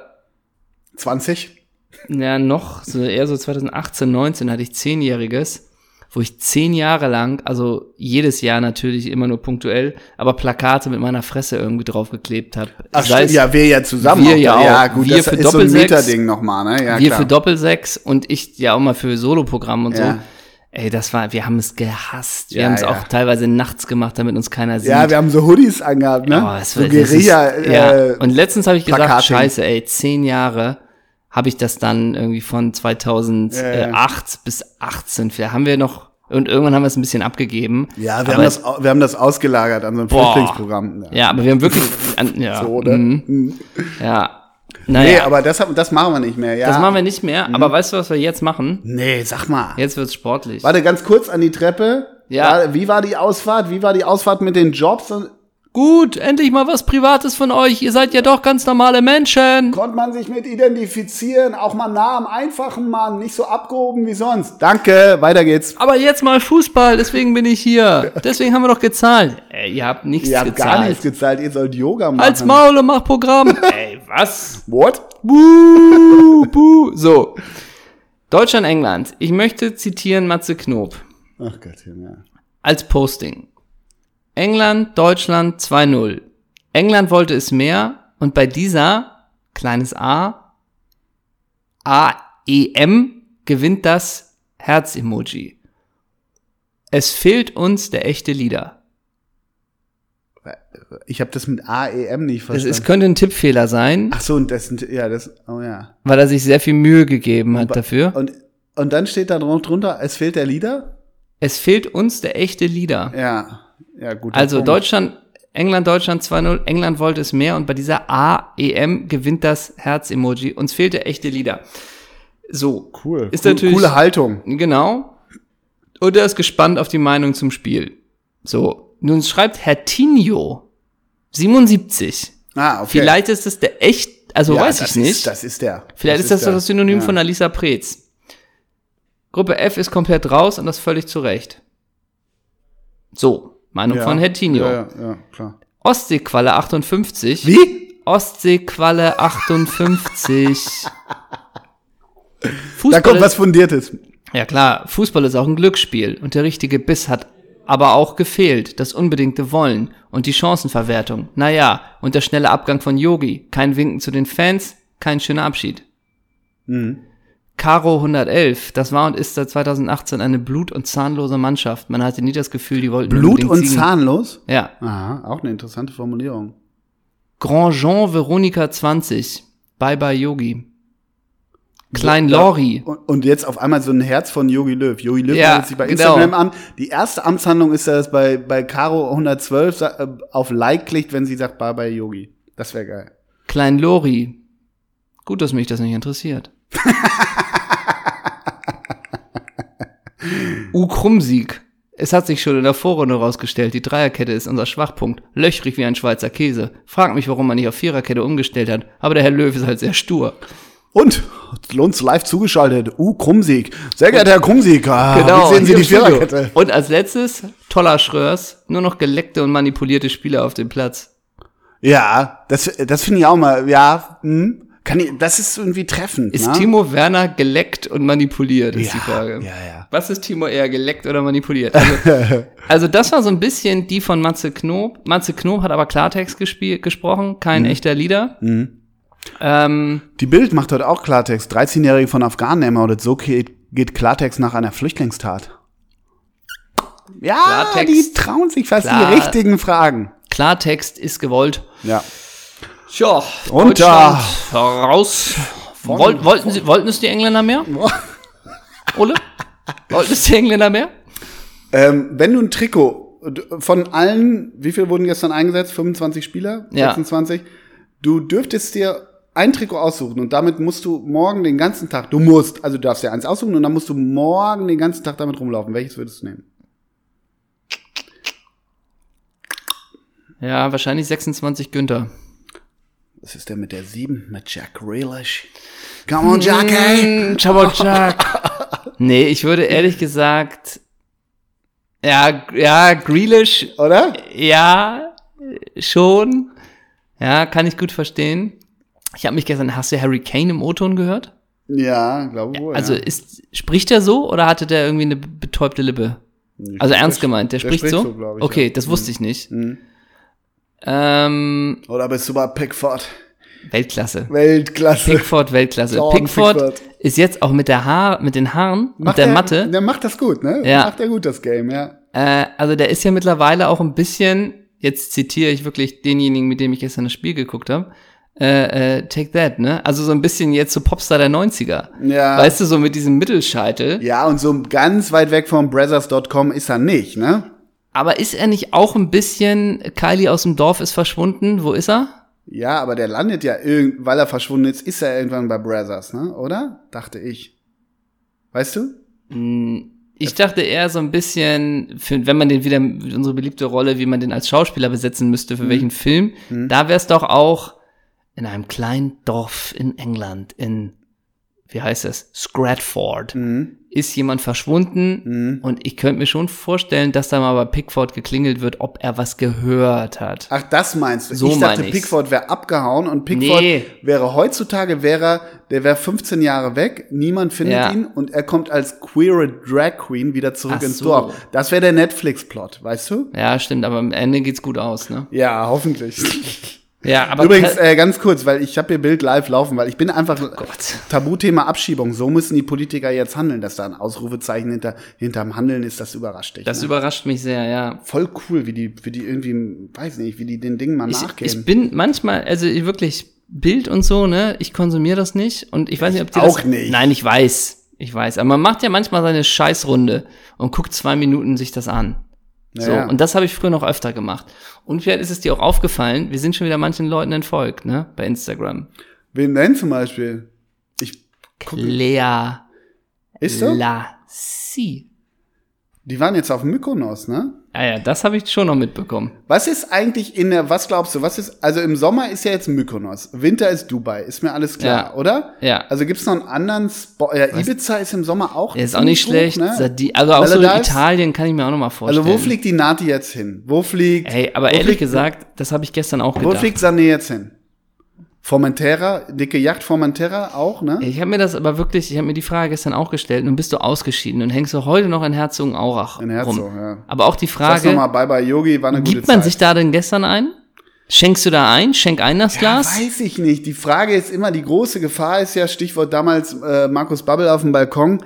A: 20?
B: ja noch, so eher so 2018, 19 hatte ich zehnjähriges, wo ich zehn Jahre lang, also jedes Jahr natürlich immer nur punktuell, aber Plakate mit meiner Fresse irgendwie draufgeklebt habe.
A: Ach, stimmt, ja, wir ja zusammen.
B: wir
A: auch
B: ja
A: da. ja
B: auch.
A: gut,
B: Wir
A: das
B: für
A: ist so ein Meterding nochmal, ne? Ja,
B: wir
A: klar.
B: für Doppelsechs und ich ja auch mal für Soloprogramm und
A: Ja.
B: so. Ey, das war, wir haben es gehasst. Wir
A: Ja,
B: haben es
A: ja.
B: auch teilweise nachts gemacht, damit uns keiner sieht.
A: ja, wir haben so Hoodies angehabt, ne?
B: Oh, es
A: so
B: war- ist-
A: Guerilla,
B: ja.
A: äh,
B: Und letztens habe ich gesagt,
A: Plakating.
B: scheiße, ey, zehn Jahre habe ich das dann irgendwie von 2008
A: Ja, ja.
B: bis 18. Da haben wir noch, Und irgendwann haben wir es ein bisschen abgegeben.
A: Ja, wir
B: Aber
A: haben, das, wir haben das ausgelagert an so ein
B: Boah.
A: Flüchtlingsprogramm.
B: Ja, aber wir haben wirklich. An, ja,
A: So, oder?
B: mhm, ja.
A: Nee,
B: Naja,
A: aber das, das machen wir nicht mehr. Ja.
B: das machen wir nicht mehr. Aber weißt du, was wir jetzt machen?
A: Nee, sag mal.
B: Jetzt wird's sportlich.
A: Warte, ganz kurz an die Treppe.
B: Ja.
A: Wie war die Ausfahrt? Wie war die Ausfahrt mit den Jobs?
B: Gut, endlich mal was Privates von euch. Ihr seid ja doch ganz normale Menschen.
A: konnte man sich mit identifizieren? Auch mal nah am einfachen Mann, nicht so abgehoben wie sonst. Danke, weiter geht's.
B: Aber jetzt mal Fußball, deswegen bin ich hier. [LAUGHS] Deswegen haben wir doch gezahlt. Ey, ihr habt nichts
A: Ihr habt
B: gezahlt.
A: gar nichts gezahlt, ihr sollt Yoga machen.
B: Als Maul und mach Programm. [LAUGHS] Ey, was?
A: What?
B: Buh, [LAUGHS] buh. So. Deutschland, England. Ich möchte zitieren Matze Knob
A: Ach Gott, ja.
B: als Posting. England, Deutschland 2-0. England wollte es mehr und bei dieser, kleines a, AEM gewinnt das Herz-Emoji. Es fehlt uns der echte Leader.
A: Ich habe das mit AEM nicht verstanden.
B: es könnte ein Tippfehler sein,
A: Ach so, und das sind, ja, das, oh ja.
B: weil er sich sehr viel Mühe gegeben hat dafür.
A: Und, und dann steht da drun- drunter, es fehlt der Lieder?
B: Es fehlt uns der echte Leader.
A: Ja, ja, gut.
B: Also Deutschland, England, Deutschland 2-0. England wollte es mehr und bei dieser AEM gewinnt das Herz-Emoji. Uns fehlt der echte Leader. So.
A: Cool.
B: Ist
A: cool,
B: natürlich-
A: Coole Haltung.
B: Genau. Und er ist gespannt auf die Meinung zum Spiel. So. Nun schreibt Herr Tinio 77.
A: Ah, okay.
B: Vielleicht ist es der echt, also
A: ja,
B: weiß
A: das
B: ich nicht.
A: Ist, das ist der.
B: Vielleicht ist das
A: der.
B: das Synonym
A: ja.
B: von Alisa Preetz. Gruppe F ist komplett raus und das völlig zu Recht. So, Meinung
A: ja.
B: von Herr Tinio.
A: Ja, ja, klar.
B: Ostseequalle 58.
A: Wie?
B: Ostseequalle 58. [LAUGHS]
A: Da
B: Fußball
A: kommt
B: ist,
A: was Fundiertes.
B: ja klar, Fußball ist auch ein Glücksspiel und der richtige Biss hat aber auch gefehlt, das unbedingte Wollen und die Chancenverwertung. Naja, und der schnelle Abgang von Yogi. Kein Winken zu den Fans, kein schöner Abschied.
A: Mhm.
B: Caro 111, das war und ist seit 2018 eine blut- und zahnlose Mannschaft. Man hatte nie das Gefühl, die wollten
A: Blut und
B: siegen.
A: zahnlos?
B: Ja.
A: Aha, auch eine interessante Formulierung.
B: Grand Jean Veronika 20, Bye Bye Yogi. Klein. Lori,
A: Und, und jetzt auf einmal so ein Herz von Yogi Löw. Yogi Löw
B: Ja,
A: meldet sich bei
B: genau.
A: Instagram an. Die erste Amtshandlung ist, dass bei, bei Caro 112 sa- äh, auf Like klickt, wenn sie sagt, bye bye Yogi. Das wäre geil.
B: Klein Lori. Gut, dass mich das nicht interessiert. U Krummsieg. Es hat sich schon in der Vorrunde rausgestellt, die Dreierkette ist unser Schwachpunkt. Löchrig wie ein Schweizer Käse. Frag mich, warum man nicht auf Viererkette umgestellt hat. Aber der Herr Löw ist halt sehr stur.
A: Und uns live zugeschaltet. Uh, Krummsieg. Sehr geehrter Herr Krummsieg. Ah,
B: Genau.
A: Wie sehen Sie die. Viererkette?
B: Und als letztes, toller Schröers. Nur noch geleckte und manipulierte Spieler auf dem Platz.
A: Ja, das, das finde ich auch mal, ja, hm, kann ich, das ist irgendwie treffend.
B: Ist
A: ne?
B: Timo Werner geleckt und manipuliert, ist
A: ja,
B: die Frage.
A: Ja, ja.
B: Was ist Timo eher geleckt oder manipuliert? Also, [LAUGHS] also das war so ein bisschen die von Matze Knob. Matze Knob hat aber Klartext gespielt, gesprochen, kein echter Leader. Ähm,
A: Die Bild macht heute auch Klartext. 13-Jährige von Afghanen ermordet. So geht, geht Klartext nach einer Flüchtlingstat. Ja,
B: Klartext.
A: die trauen sich fast
B: Klar.
A: die richtigen Fragen.
B: Klartext ist gewollt.
A: Ja.
B: Tja,
A: Und da-
B: raus. Woll, wollten, sie, wollten es die Engländer mehr? [LAUGHS] Ole? Wollten es die Engländer mehr?
A: Ähm, wenn du ein Trikot von allen, wie viel wurden gestern eingesetzt? 25 Spieler?
B: Ja.
A: 26? Du dürftest dir ein Trikot aussuchen und damit musst du morgen den ganzen Tag, du musst, also du darfst dir eins aussuchen und dann musst du morgen den ganzen Tag damit rumlaufen. Welches würdest du nehmen?
B: Ja, wahrscheinlich 26 Günther.
A: Das ist der mit der 7, mit Jack Grealish. Come on, Jack, ey!
B: Mm, Chabot Jack. [LAUGHS] nee, ich würde ehrlich gesagt, ja, ja, Grealish,
A: Oder?
B: ja, schon. Ja, kann ich gut verstehen. Ich habe mich gestern, hast du Harry Kane im O-Ton gehört?
A: Ja, glaube wohl.
B: Also
A: ja.
B: ist, spricht er so oder hatte der irgendwie eine betäubte Lippe? Also ernst gemeint, der,
A: der
B: spricht,
A: spricht
B: so?
A: so, ich,
B: okay,
A: ja.
B: das wusste ich nicht.
A: Mhm.
B: Ähm,
A: Oder bist du bei Pickford?
B: Weltklasse.
A: Weltklasse.
B: Pickford, Weltklasse.
A: John
B: Pickford,
A: Pickford.
B: ist jetzt auch mit der Haar, mit den Haaren und
A: Macht
B: der
A: er-
B: Matte.
A: Der macht das gut, ne?
B: Ja.
A: Macht er gut, das Game, ja.
B: Äh, also der ist ja mittlerweile auch ein bisschen, jetzt zitiere ich wirklich denjenigen, mit dem ich gestern das Spiel geguckt habe, äh, äh, Take That, ne? Also so ein bisschen jetzt so Popstar der 90er.
A: Ja.
B: Weißt du, so mit diesem Mittelscheitel.
A: Ja, und so ganz weit weg vom Brothers.com ist er nicht, ne?
B: Aber ist er nicht auch ein bisschen, Kylie aus dem Dorf ist verschwunden? Wo ist er?
A: Ja, aber der landet ja irgend, weil er verschwunden ist, ist er irgendwann bei Brothers, ne? Oder? Dachte ich. Weißt du?
B: Ich dachte eher so ein bisschen, für, wenn man den wieder, unsere beliebte Rolle, wie man den als Schauspieler besetzen müsste, für welchen Film, da wäre es doch auch in einem kleinen Dorf in England, in, wie heißt es, Scratford, ist jemand verschwunden und ich könnte mir schon vorstellen, dass da mal bei Pickford geklingelt wird, ob er was gehört hat.
A: Ach, das meinst du?
B: So
A: ich dachte,
B: ich's.
A: Pickford wäre abgehauen und Pickford
B: Nee.
A: wäre heutzutage, wäre, der wäre 15 Jahre weg, niemand findet
B: Ja.
A: ihn und er kommt als queere Drag Queen wieder zurück
B: Ach
A: ins
B: so.
A: Dorf. Das wäre der Netflix-Plot, weißt du?
B: Ja, stimmt, aber am Ende geht's gut aus, ne?
A: Ja, hoffentlich. [LAUGHS]
B: Ja, aber
A: Übrigens, äh, ganz kurz, weil ich habe hier Bild live laufen, weil ich bin einfach
B: Oh.
A: Tabuthema Abschiebung. So müssen die Politiker jetzt handeln, dass da ein Ausrufezeichen hinter hinterm Handeln ist. Das überrascht dich.
B: das
A: ne?
B: überrascht mich sehr, ja.
A: Voll cool, wie die, wie die irgendwie, weiß nicht, wie die den Dingen mal
B: Ich,
A: nachgehen.
B: ich bin manchmal, also wirklich Bild und so, ne? Ich konsumiere das nicht und ich weiß nicht, ob die
A: auch
B: das,
A: nicht.
B: Nein, ich weiß, ich weiß. Aber man macht ja manchmal seine Scheißrunde und guckt zwei Minuten sich das an. So,
A: Ja.
B: und das habe ich früher noch öfter gemacht. Und vielleicht ist es dir auch aufgefallen, wir sind schon wieder manchen Leuten entfolgt, ne? Bei Instagram.
A: Wen denn zum Beispiel? Ich gucke.
B: Lea
A: Ist so?
B: Lassie.
A: Die waren jetzt auf Mykonos, ne?
B: Ah ja, das habe ich schon noch mitbekommen.
A: Was ist eigentlich in der, was glaubst du, was ist, also im Sommer ist ja jetzt Mykonos, Winter ist Dubai, ist mir alles klar,
B: Ja.
A: oder?
B: Ja.
A: Also gibt's noch einen anderen Spot, ja, Ibiza ist im Sommer auch
B: Der ist auch nicht schlecht.
A: ne?
B: Sadi- Also auch so
A: Maledives?
B: Italien kann ich mir auch noch mal vorstellen.
A: Also wo fliegt die Nati jetzt hin? Wo fliegt,
B: Ey, aber
A: wo
B: ehrlich
A: fliegt,
B: gesagt, das habe ich gestern auch
A: wo
B: gedacht.
A: fliegt Sané jetzt hin? Formentera, dicke Yacht Formentera auch, ne?
B: Ich habe mir das aber wirklich, ich habe mir die Frage gestern auch gestellt, nun bist du ausgeschieden und hängst du heute noch in Herzogenaurach
A: In Herzog,
B: rum.
A: ja.
B: Aber auch die Frage,
A: nochmal, bye bye Yogi, war eine gute
B: gibt man
A: Zeit.
B: sich da denn gestern ein? Schenkst du da ein? Schenk ein das
A: Ja,
B: Glas?
A: weiß ich nicht. Die Frage ist immer, die große Gefahr ist ja, Stichwort damals äh, Markus Babbel auf dem Balkon,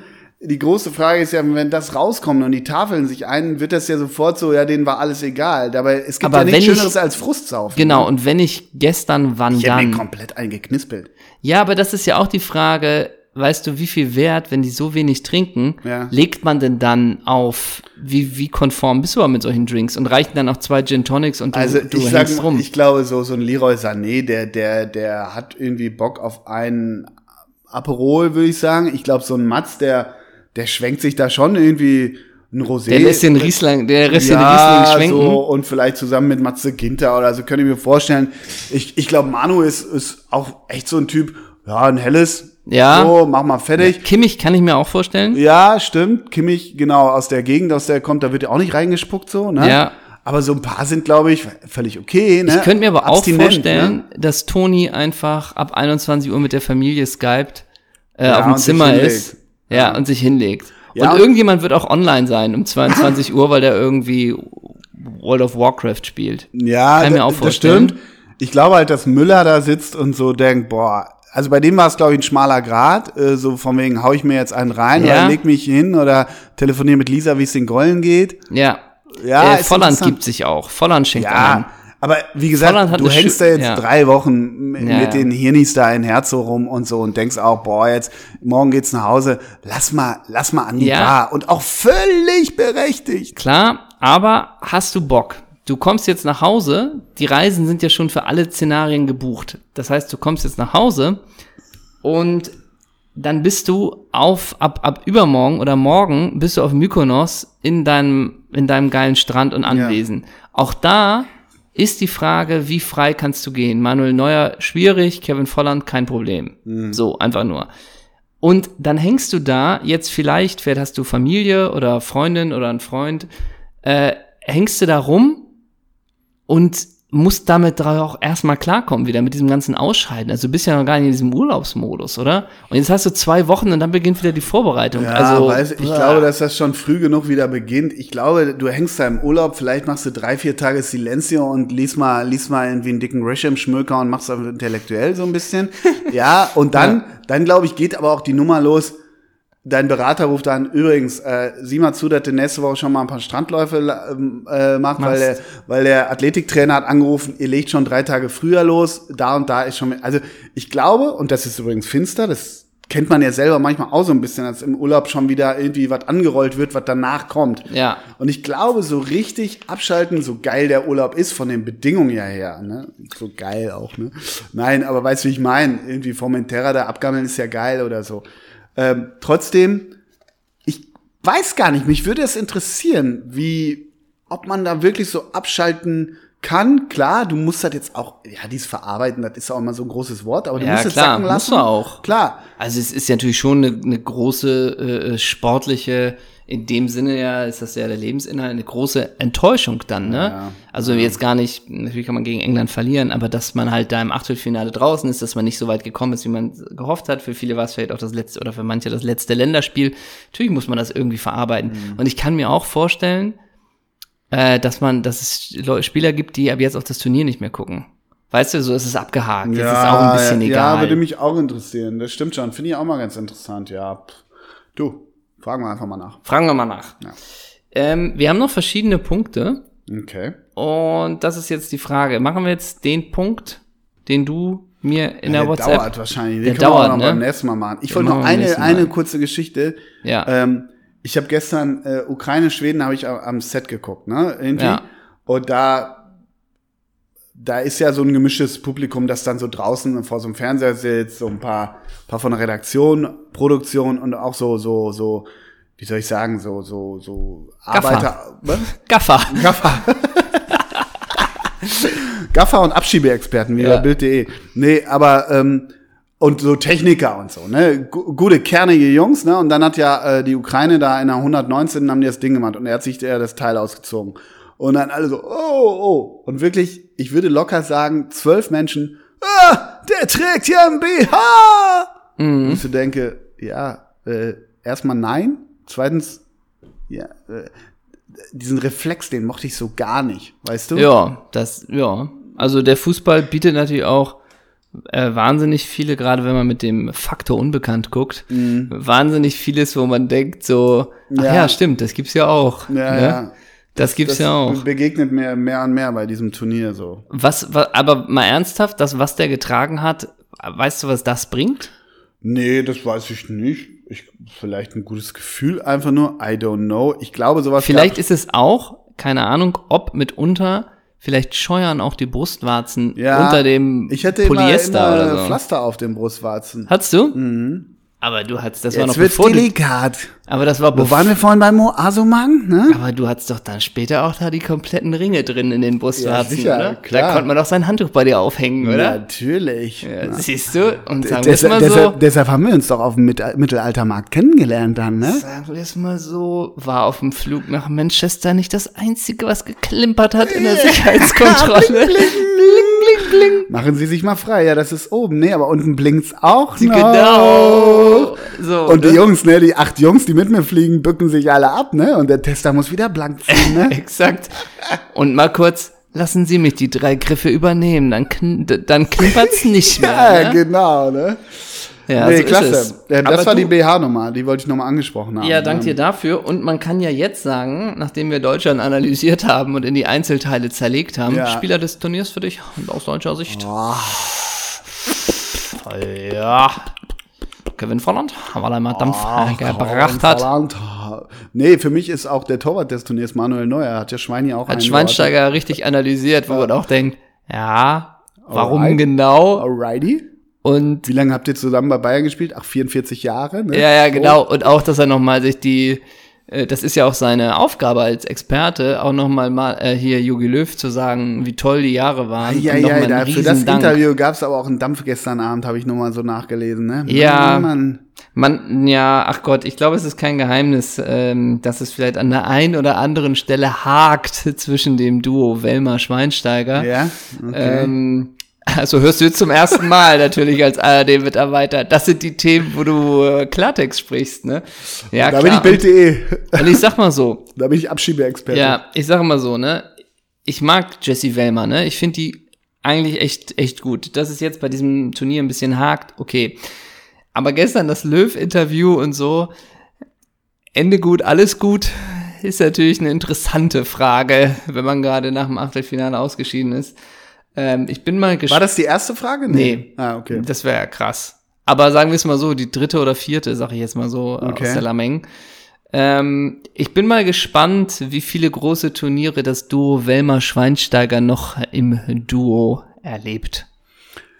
A: die große Frage ist ja, wenn das rauskommt und die Tafeln sich ein, wird das ja sofort so, ja, denen war alles egal. Dabei, es gibt
B: Aber
A: ja nichts
B: wenn ich-
A: Schöneres als Frustsaufen.
B: Genau, und wenn ich gestern, wann
A: Ich
B: dann?
A: komplett eingeknispelt.
B: Ja, aber das ist ja auch die Frage, weißt du, wie viel Wert, wenn die so wenig trinken,
A: Ja.
B: legt man denn dann auf, wie, wie konform bist du aber mit solchen Drinks und reichen dann noch zwei Gin Tonics und du,
A: Also
B: du
A: ich sag,
B: rum?
A: ich glaube, so, so ein Leroy Sané, der, der, der hat irgendwie Bock auf einen Aperol, würde ich sagen. Ich glaube, so ein Matz, der, der schwenkt sich da schon irgendwie ein Rosé.
B: der lässt den Riesling, der lässt den
A: ja,
B: Riesling schwenken.
A: so und vielleicht zusammen mit Matze Ginter oder so könnte ich mir vorstellen. Ich, ich glaube, Manu ist, ist auch echt so ein Typ, ja, ein helles,
B: Ja.
A: so, mach mal fertig.
B: Kimmich kann ich mir auch vorstellen.
A: Ja, stimmt. Kimmich, genau, aus der Gegend, aus der er kommt, da wird ja auch nicht reingespuckt, so, ne?
B: Ja.
A: Aber so ein paar sind, glaube ich, völlig okay, ne?
B: Ich könnte mir aber auch
A: Abstinent,
B: vorstellen,
A: Ne?
B: dass Toni einfach ab 21 Uhr mit der Familie skypt, äh,
A: Ja,
B: auf dem Zimmer ist. Ja, und sich hinlegt.
A: Ja,
B: und irgendjemand wird auch online sein um 22 Uhr, weil der irgendwie World of Warcraft spielt.
A: Ja,
B: Kann mir auch
A: das
B: vorstellen.
A: stimmt. Ich glaube halt, dass Müller da sitzt und so denkt, boah, also bei dem war es, glaube ich, ein schmaler Grad, äh, so von wegen, hau ich mir jetzt einen rein
B: Ja.
A: oder leg mich hin oder telefoniere mit Lisa, wie es den Gollen geht.
B: Ja.
A: Ja,
B: äh, Volland gibt sich auch. Volland schenkt
A: Ja,
B: ein.
A: Aber wie gesagt, du hängst da jetzt
B: ja.
A: drei Wochen
B: Ja,
A: mit
B: ja.
A: den Hirnis da in Herzog rum und so und denkst auch, boah, jetzt morgen geht's nach Hause, lass mal, lass mal an die
B: Ja.
A: Bar und auch völlig berechtigt.
B: Klar, aber hast du Bock? Du kommst jetzt nach Hause, die Reisen sind ja schon für alle Szenarien gebucht. Das heißt, du kommst jetzt nach Hause und dann bist du auf, ab, ab übermorgen oder morgen bist du auf Mykonos in deinem, in deinem geilen Strand und Anwesen. Auch da ist die Frage, wie frei kannst du gehen? Manuel Neuer, schwierig, Kevin Volland, kein Problem. So, einfach nur. Und dann hängst du da, jetzt vielleicht, vielleicht hast du Familie oder Freundin oder einen Freund, äh, hängst du da rum und musst damit auch erstmal klarkommen, wieder mit diesem ganzen Ausscheiden. Also du bist ja noch gar nicht in diesem Urlaubsmodus, oder? Und jetzt hast du zwei Wochen und dann beginnt wieder die Vorbereitung.
A: Ja,
B: also,
A: weiß, ich glaube, dass das schon früh genug wieder beginnt. Ich glaube, du hängst da im Urlaub, vielleicht machst du drei, vier Tage Silencio und liest mal, liest mal irgendwie einen dicken Grisham-Schmöker und machst das intellektuell so ein bisschen. [LAUGHS] ja, und dann, dann glaube ich, geht aber auch die Nummer los. Dein Berater ruft an, übrigens, äh, sieh mal zu, dass du nächste Woche schon mal ein paar Strandläufe äh, macht, weil der, weil der Athletiktrainer hat angerufen, ihr legt schon drei Tage früher los, da und da ist schon, also ich glaube, und das ist übrigens finster, das kennt man ja selber manchmal auch so ein bisschen, als im Urlaub schon wieder irgendwie was angerollt wird, was danach kommt.
B: Ja.
A: Und ich glaube, so richtig abschalten, so geil der Urlaub ist, von den Bedingungen ja her, ne? So geil auch, ne? Nein, aber weißt du, wie ich meine? Irgendwie Formentera da abgammeln ist ja geil oder so. Ähm, trotzdem, ich weiß gar nicht, mich würde es interessieren, wie, ob man da wirklich so abschalten kann. Klar, du musst das jetzt auch, ja, dies verarbeiten, das ist auch immer so ein großes Wort, aber du
B: Ja,
A: musst es
B: klar,
A: sacken lassen.
B: musst du auch.
A: Klar.
B: Also es ist ja natürlich schon eine, eine große äh, sportliche, in dem Sinne ja, ist das ja der Lebensinhalt, eine große Enttäuschung dann, ne?
A: Ja.
B: Also jetzt gar nicht, natürlich kann man gegen England verlieren, aber dass man halt da im Achtelfinale draußen ist, dass man nicht so weit gekommen ist, wie man gehofft hat. Für viele war es vielleicht auch das letzte oder für manche das letzte Länderspiel. Natürlich muss man das irgendwie verarbeiten.
A: Mhm.
B: Und ich kann mir auch vorstellen, äh, dass man, dass es Spieler gibt, die ab jetzt auf das Turnier nicht mehr gucken. Weißt du, so ist es abgehakt. Jetzt ist auch ein bisschen
A: ja,
B: egal.
A: Ja, würde mich auch interessieren. Das stimmt schon. Finde ich auch mal ganz interessant, ja. Du, fragen wir einfach mal nach.
B: Fragen wir mal nach.
A: Ja.
B: Ähm, wir haben noch verschiedene Punkte
A: Okay.
B: und das ist jetzt die Frage. Machen wir jetzt den Punkt, den du mir in der,
A: der
B: WhatsApp...
A: dauert wahrscheinlich. Den
B: Der
A: können wir auch
B: dauert,
A: noch
B: ne?
A: beim nächsten Mal machen. Ich
B: Den
A: wollte noch eine, eine kurze Geschichte.
B: Ja.
A: Ähm, ich habe gestern äh, Ukraine, Schweden habe ich am- am Set geguckt, ne? Irgendwie.
B: Ja.
A: Und da, da ist ja so ein gemischtes Publikum, das dann so draußen vor so einem Fernseher sitzt, so ein paar, paar von der Redaktion, Produktion und auch so, so, so, wie soll ich sagen, so, so, so
B: Gaffer.
A: Arbeiter. Was?
B: Gaffer.
A: Gaffer. [LAUGHS] Gaffer und Abschiebeexperten wie
B: Ja.
A: bei Bild.de. Nee, aber ähm, und so Techniker und so, ne? Gu- Gute, kernige Jungs, ne? Und dann hat ja äh, die Ukraine da in der 119 haben die das Ding gemacht und er hat sich der das Teil ausgezogen. Und dann alle so, oh, oh. Und wirklich, ich würde locker sagen, zwölf Menschen, ah, der trägt ja ein BH! Und ich so denke, ja, äh, erstmal nein. Zweitens, ja, äh, diesen Reflex, den mochte ich so gar nicht, weißt du?
B: Ja, das, ja. Also der Fußball bietet natürlich auch äh, wahnsinnig viele, gerade wenn man mit dem Faktor unbekannt guckt, wahnsinnig vieles, wo man denkt so, ach ja,
A: Mhm. Ja.
B: stimmt, das gibt's ja auch.
A: Ja,
B: ne?
A: ja.
B: Das gibt's
A: Das
B: ja auch.
A: begegnet mir mehr und mehr bei diesem Turnier so.
B: Was, wa- aber mal ernsthaft, das, was der getragen hat, weißt du, was das bringt?
A: Nee, das weiß ich nicht. Ich, vielleicht ein gutes Gefühl, einfach nur. I don't know. Ich glaube, sowas.
B: Vielleicht ist es auch, keine Ahnung, ob mitunter, vielleicht scheuern auch die Brustwarzen
A: ja,
B: unter dem
A: ich hätte
B: Polyester
A: immer, immer
B: oder so.
A: Pflaster auf den Brustwarzen.
B: Hattest du? Aber du hattest, das war noch
A: Jetzt wird's
B: bevor du,
A: delikat.
B: aber das war
A: Wo waren wir vorhin beim Asumang, ne?
B: aber du hattest doch dann später auch da die kompletten Ringe drin in den Brustwarzen,
A: sicher,
B: oder?
A: klar.
B: Da konnte man doch sein Handtuch bei dir aufhängen, oder?
A: Natürlich.
B: Ja,
A: Ja.
B: siehst du? Und sagen wir mal so,
A: deshalb, haben wir uns doch auf dem Mit Mittelaltermarkt kennengelernt dann, ne?
B: sagen wir es mal so, war auf dem Flug nach Manchester nicht das Einzige, was geklimpert hat in der Sicherheitskontrolle. [LAUGHS] bling.
A: Machen Sie sich mal frei. Ja, das ist oben. Nee, aber unten blinkt's auch noch.
B: Genau. So,
A: Und die
B: ne?
A: Jungs, ne, die acht Jungs, die mit mir fliegen, bücken sich alle ab, ne? Und der Tester muss wieder blank ziehen, ne? [LAUGHS]
B: Exakt. Und mal kurz, lassen Sie mich die drei Griffe übernehmen, dann, kn dann klimpert's [LAUGHS] nicht mehr.
A: ja,
B: ne?
A: genau, ne?
B: Ja,
A: nee,
B: so
A: klasse. Ja, das
B: Aber
A: war die BH-Nummer, die wollte ich nochmal angesprochen haben.
B: Ja, dank dir dafür. Und man kann ja jetzt sagen, nachdem wir Deutschland analysiert haben und in die Einzelteile zerlegt haben,
A: Ja.
B: Spieler des Turniers für dich und aus deutscher Sicht.
A: Oh,
B: Ja. Kevin Volland, weil er mal Dampf gebracht hat.
A: Volland. Nee, für mich ist auch der Torwart des Turniers Manuel Neuer. Hat ja Schweini auch
B: Hat. Schweinsteiger richtig analysiert, wo man auch denkt, ja, warum
A: Alright.
B: genau?
A: Alrighty.
B: Und
A: Wie lange habt ihr zusammen bei Bayern gespielt? Ach, 44 Jahre, ne?
B: Ja, ja, genau. Und auch, dass er nochmal sich die, äh, das ist ja auch seine Aufgabe als Experte, auch nochmal mal äh, hier Jogi Löw zu sagen, wie toll die Jahre waren.
A: Ja, ja,
B: nochmal einen
A: da, für das
B: Riesendank.
A: Interview gab's aber auch einen Dampf gestern Abend, habe ich nur mal so nachgelesen, ne?
B: Ja.
A: Mann.
B: Man, ja, ach Gott, ich glaube, es ist kein Geheimnis, ähm, dass es vielleicht an der einen oder anderen Stelle hakt zwischen dem Duo Wellmer-Schweinsteiger.
A: Ja, okay.
B: Ähm, also hörst du jetzt zum ersten Mal natürlich als ARD-Mitarbeiter. Das sind die Themen, wo du äh, Klartext sprichst, ne? Ja,
A: da bin ich
B: klar.
A: Bild.de.
B: Und, und ich sag mal so, [LAUGHS]
A: Da bin ich Abschiebeexperte.
B: Ja, ich sage mal so, ne? Ich mag Jessie Wellmer, ne? Ich finde die eigentlich echt, echt gut. Dass es jetzt bei diesem Turnier ein bisschen hakt, okay. Aber gestern das Löw-Interview und so, Ende gut, alles gut, ist natürlich eine interessante Frage, wenn man gerade nach dem Achtelfinale ausgeschieden ist. Ähm, ich bin mal
A: War
B: gespannt.
A: das die erste Frage?
B: Nee.
A: Ah, okay.
B: Das wäre ja krass. Aber sagen wir es mal so, die dritte oder vierte, sag ich jetzt mal so, äh,
A: Okay.
B: aus der Lameng. Ähm, ich bin mal gespannt, wie viele große Turniere das Duo Wellmer-Schweinsteiger noch im Duo erlebt.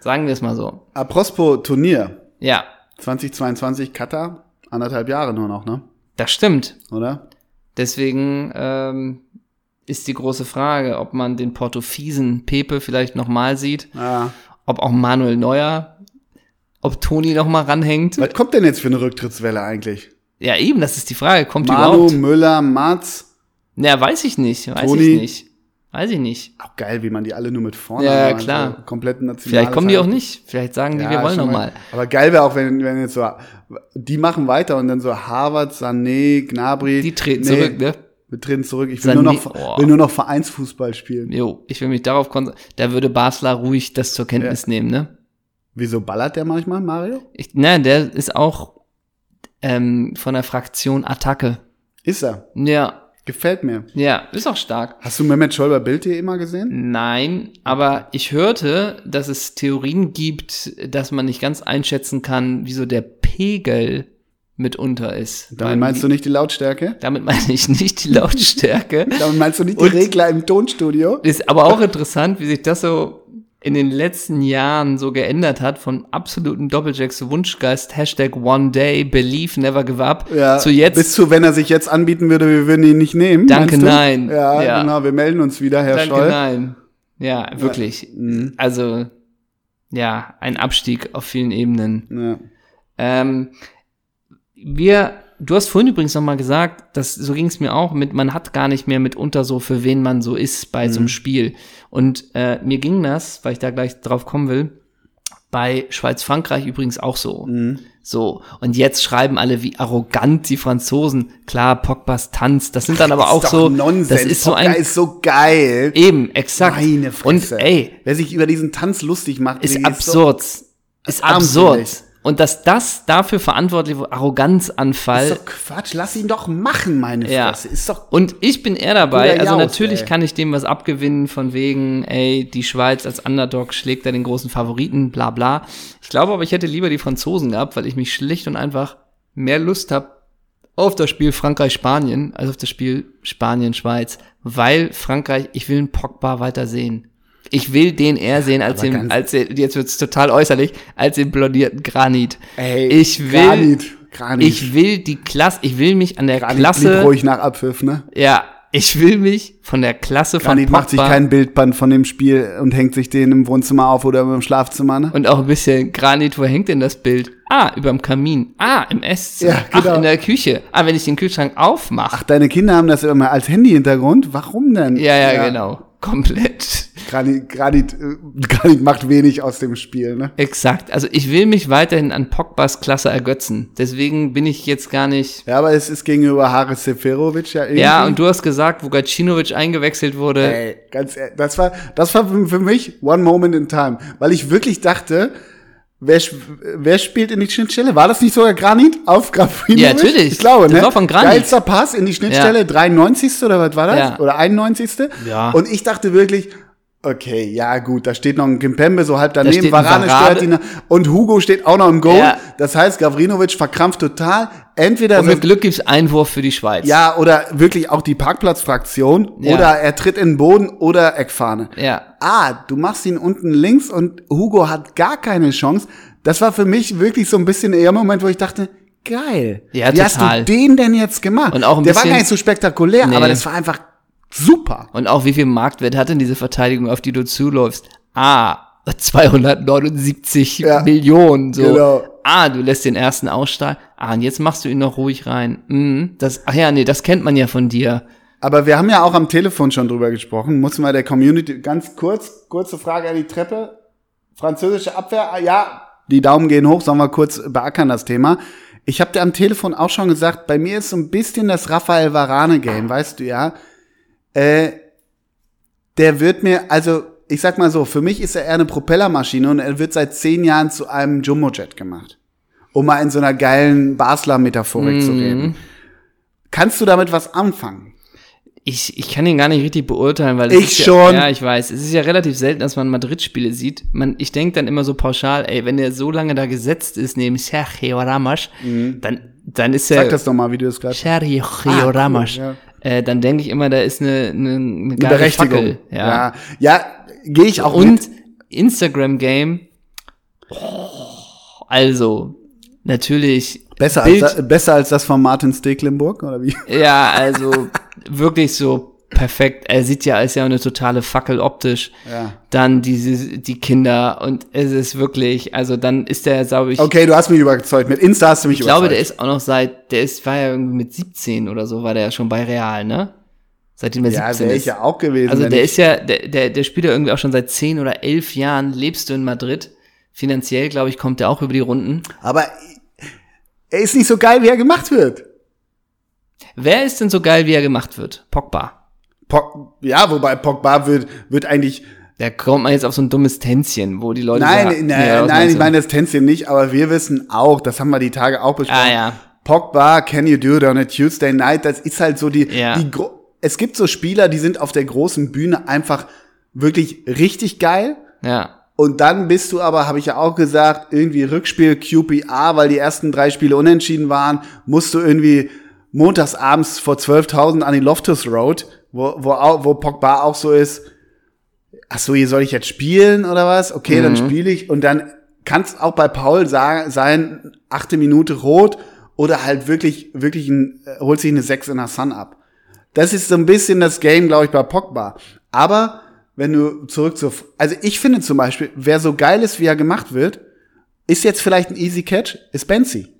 B: Sagen wir es mal so.
A: Apropos Turnier.
B: Ja,
A: 2022 Katar. Anderthalb Jahre nur noch, ne?
B: das stimmt.
A: Oder?
B: Deswegen ähm, ist die große Frage, ob man den Portofiesen Pepe vielleicht nochmal sieht,
A: Ja.
B: ob auch Manuel Neuer, ob Toni nochmal ranhängt.
A: Was kommt denn jetzt für eine Rücktrittswelle eigentlich?
B: Ja, eben, das ist die Frage. Kommt die
A: Manu,
B: überhaupt?
A: Müller, Mats.
B: Na, weiß ich nicht. Weiß
A: Toni.
B: ich nicht. Weiß ich nicht.
A: Auch geil, wie man die alle nur mit vorne
B: Ja,
A: hat,
B: klar.
A: Also kompletten National
B: Vielleicht kommen die auch nicht. Vielleicht sagen die, wir wollen
A: schon
B: noch
A: mal.
B: mal.
A: Aber geil wäre auch, wenn, wenn jetzt so, die machen weiter und dann so Harvard, Sané, Gnabry.
B: Die treten
A: Nee,
B: zurück, ne?
A: Wir treten zurück. Ich will,
B: Sané,
A: nur noch,
B: oh.
A: will nur noch Vereinsfußball spielen.
B: Jo, ich will mich darauf konzentrieren. Da würde Basler ruhig das zur Kenntnis nehmen, ne?
A: Wieso ballert der manchmal, Mario?
B: Ich, na, der ist auch ähm, von der Fraktion Attacke.
A: Ist er.
B: Ja,
A: Gefällt mir.
B: ja, ist auch stark.
A: Hast du Mehmet Scholler Bild hier immer gesehen?
B: Nein, aber ich hörte, dass es Theorien gibt, dass man nicht ganz einschätzen kann, wieso der Pegel mitunter ist.
A: Damit meinst du nicht die Lautstärke?
B: Damit meine ich nicht die Lautstärke. [LAUGHS]
A: Damit meinst du nicht die
B: Und-
A: Regler im Tonstudio?
B: Ist aber auch interessant, wie sich das so in den letzten Jahren so geändert hat, von absoluten Doppeljacks Wunschgeist, Hashtag One Day, Believe, Never Give Up,
A: Ja,
B: zu jetzt,
A: Bis zu, wenn er sich jetzt anbieten würde, wir würden ihn nicht nehmen.
B: Danke, nein.
A: Ja,
B: Ja.
A: genau, wir melden uns wieder, Herr
B: danke,
A: Scholl.
B: nein. Ja, wirklich.
A: Mhm.
B: Also, ja, ein Abstieg auf vielen Ebenen.
A: Ja.
B: Ähm, wir, du hast vorhin übrigens noch mal gesagt, dass so ging es mir auch mit, man hat gar nicht mehr mitunter so, für wen man so ist bei so einem Spiel. Und äh, mir ging das, weil ich da gleich drauf kommen will, bei Schweiz-Frankreich übrigens auch so. So, und jetzt schreiben alle, wie arrogant die Franzosen. Klar, Pogbas Tanz, das sind dann aber auch
A: ist
B: so,
A: Nonsens.
B: das ist so
A: Pogba
B: ein,
A: ist so geil.
B: eben, exakt.
A: Meine Fresse.
B: Und ey,
A: Wer sich über diesen Tanz lustig macht,
B: ist absurd. Ist
A: armselig.
B: absurd. Und dass das dafür verantwortlich war, Arroganzanfall.
A: Ist doch Quatsch, lass ihn doch machen, meine
B: Ja.
A: Fresse. Ist doch
B: Und ich bin eher dabei. Also
A: Jaus,
B: natürlich
A: ey.
B: kann ich dem was abgewinnen von wegen, ey, die Schweiz als Underdog schlägt da den großen Favoriten, bla bla. Ich glaube aber, ich hätte lieber die Franzosen gehabt, weil ich mich schlicht und einfach mehr Lust habe auf das Spiel Frankreich-Spanien als auf das Spiel Spanien-Schweiz. Weil Frankreich, ich will einen Pogba weiter sehen. Ich will den eher sehen als
A: Aber
B: den, als den, jetzt wird's total äußerlich, als den blondierten Granit.
A: Ey,
B: ich will,
A: Granit, Granit.
B: ich will die Klasse, ich will mich an der
A: Granit
B: Klasse,
A: ruhig nach Abpfiff, ne?
B: ja, ich will mich von der Klasse von
A: Granit macht sich
B: Pogba
A: kein Bildband von dem Spiel und hängt sich den im Wohnzimmer auf oder im Schlafzimmer, ne?
B: und auch ein bisschen Granit, wo hängt denn das Bild? Ah, überm Kamin. Ah, im Esszimmer.
A: Ja, genau.
B: Ach, in der Küche. Ah, wenn ich den Kühlschrank aufmache.
A: Ach, deine Kinder haben das immer als Handy-Hintergrund? Warum denn?
B: Ja, ja, genau. Komplett.
A: Granit, Granit, äh, Granit macht wenig aus dem Spiel, ne?
B: Exakt. Also ich will mich weiterhin an Pogbas Klasse ergötzen. Deswegen bin ich jetzt gar nicht.
A: Ja, aber es ist gegenüber Haris Seferovic ja irgendwie.
B: Ja, und du hast gesagt, wo Gacinovic eingewechselt wurde.
A: Ey, ganz ehrlich, das war, das war für für mich one moment in time, weil ich wirklich dachte, wer, wer spielt in die Schnittstelle? War das nicht sogar Granit auf Grafinovic?
B: Ja, natürlich.
A: Ich glaube,
B: Das
A: ne?
B: war von Granit.
A: Geilster Pass in die Schnittstelle,
B: Ja.
A: 93. oder was war das?
B: Ja.
A: Oder 91.
B: Ja.
A: Und ich dachte wirklich, okay, ja gut, da steht noch ein Kimpembe so halb daneben,
B: ein
A: Varane
B: Varane.
A: stört ihn und Hugo steht auch noch im Goal.
B: Ja.
A: Das heißt, Gavrinovic verkrampft total. Entweder
B: Und mit Glück gibt's Einwurf für die Schweiz.
A: ja, oder wirklich auch die Parkplatzfraktion.
B: Ja.
A: Oder er tritt in den Boden oder Eckfahne.
B: Ja.
A: Ah, du machst ihn unten links und Hugo hat gar keine Chance. Das war für mich wirklich so ein bisschen eher Moment, wo ich dachte, geil.
B: Ja,
A: Wie hast
B: total.
A: du den denn jetzt gemacht?
B: Und auch ein
A: Der war
B: bisschen-
A: gar nicht so spektakulär,
B: Nee.
A: aber das war einfach super.
B: Und auch wie viel Marktwert hat denn diese Verteidigung, auf die du zuläufst? Ah, 279
A: Ja.
B: Millionen. So.
A: Genau.
B: Ah, du lässt den ersten ausstrahlen. Ah, und jetzt machst du ihn noch ruhig rein. Mhm, das, ach ja, nee, das kennt man ja von dir.
A: Aber wir haben ja auch am Telefon schon drüber gesprochen. Muss mal der Community ganz kurz, kurze Frage an die Treppe. Französische Abwehr, ah, ja, die Daumen gehen hoch, sollen wir kurz beackern das Thema. Ich habe dir am Telefon auch schon gesagt, bei mir ist so ein bisschen das Raphael Varane Game, weißt du ja. Äh, der wird mir, also ich sag mal so, für mich ist er eher eine Propellermaschine und er wird seit zehn Jahren zu einem Jumbojet gemacht. Um mal in so einer geilen Basler-Metaphorik zu reden. Kannst du damit was anfangen?
B: Ich, ich kann ihn gar nicht richtig beurteilen, weil es
A: Ich
B: ist
A: schon.
B: Ja, ja, ich weiß. Es ist ja relativ selten, dass man Madrid-Spiele sieht. Man, ich denke dann immer so pauschal, ey, wenn der so lange da gesetzt ist neben Sergio Ramos, dann, dann ist er
A: Mhm. Sag das doch mal, wie du das gerade
B: Sergio
A: cool,
B: Ramos.
A: ja.
B: Äh, dann denke ich immer, da ist eine, eine, eine
A: Eine Berechtigung.
B: Fackel. Ja.
A: ja, ja gehe ich auch
B: Und. Instagram-Game. Also, natürlich.
A: Besser
B: Bild-
A: als, besser als das von Martin Stecklenburg, oder wie?
B: Ja, also wirklich so perfekt. Er sieht ja, ist ja eine totale Fackel optisch.
A: Ja.
B: Dann diese, die Kinder und es ist wirklich, also dann ist der, glaube ich,
A: Okay, du hast mich überzeugt. Mit Insta hast du mich
B: ich glaube, der
A: überzeugt.
B: ist auch noch seit, der ist, war ja irgendwie mit 17 oder so, war der ja schon bei Real, ne? Seitdem er
A: ja,
B: 17
A: wäre
B: ist.
A: ich ja auch gewesen.
B: Also der ist ja, der, der, der spielt ja irgendwie auch schon seit 10 oder 11 Jahren, lebst du in Madrid. Finanziell, glaube ich, kommt er auch über die Runden.
A: aber er ist nicht so geil, wie er gemacht wird.
B: Wer ist denn so geil, wie er gemacht wird? Pogba.
A: Pog, ja, wobei Pogba wird, wird eigentlich.
B: Da kommt man jetzt auf so ein dummes Tänzchen, wo die Leute
A: Nein,
B: sagen,
A: nein,
B: Ja,
A: nein, ich meine das Tänzchen nicht, aber wir wissen auch, das haben wir die Tage auch besprochen.
B: Ah, ja.
A: Pogba, can you do it on a Tuesday night? Das ist halt so die,
B: Ja.
A: die es gibt so Spieler, die sind auf der großen Bühne einfach wirklich richtig geil.
B: Ja.
A: Und dann bist du aber, habe ich ja auch gesagt, irgendwie Rückspiel QPR, weil die ersten drei Spiele unentschieden waren, musst du irgendwie montags abends vor 12.000 an die Loftus Road, wo, wo, au- wo Pogba auch so ist, ach so, hier soll ich jetzt spielen oder was? Okay, dann spiele ich und dann kann es auch bei Paul sagen, sein, achte Minute rot oder halt wirklich, wirklich ein, äh, holt sich eine 6 in der Sun ab. Das ist so ein bisschen das Game, glaube ich, bei Pogba. Aber wenn du zurück zu, also ich finde zum Beispiel, wer so geil ist, wie er gemacht wird, ist jetzt vielleicht ein Easy Catch, ist Benzi.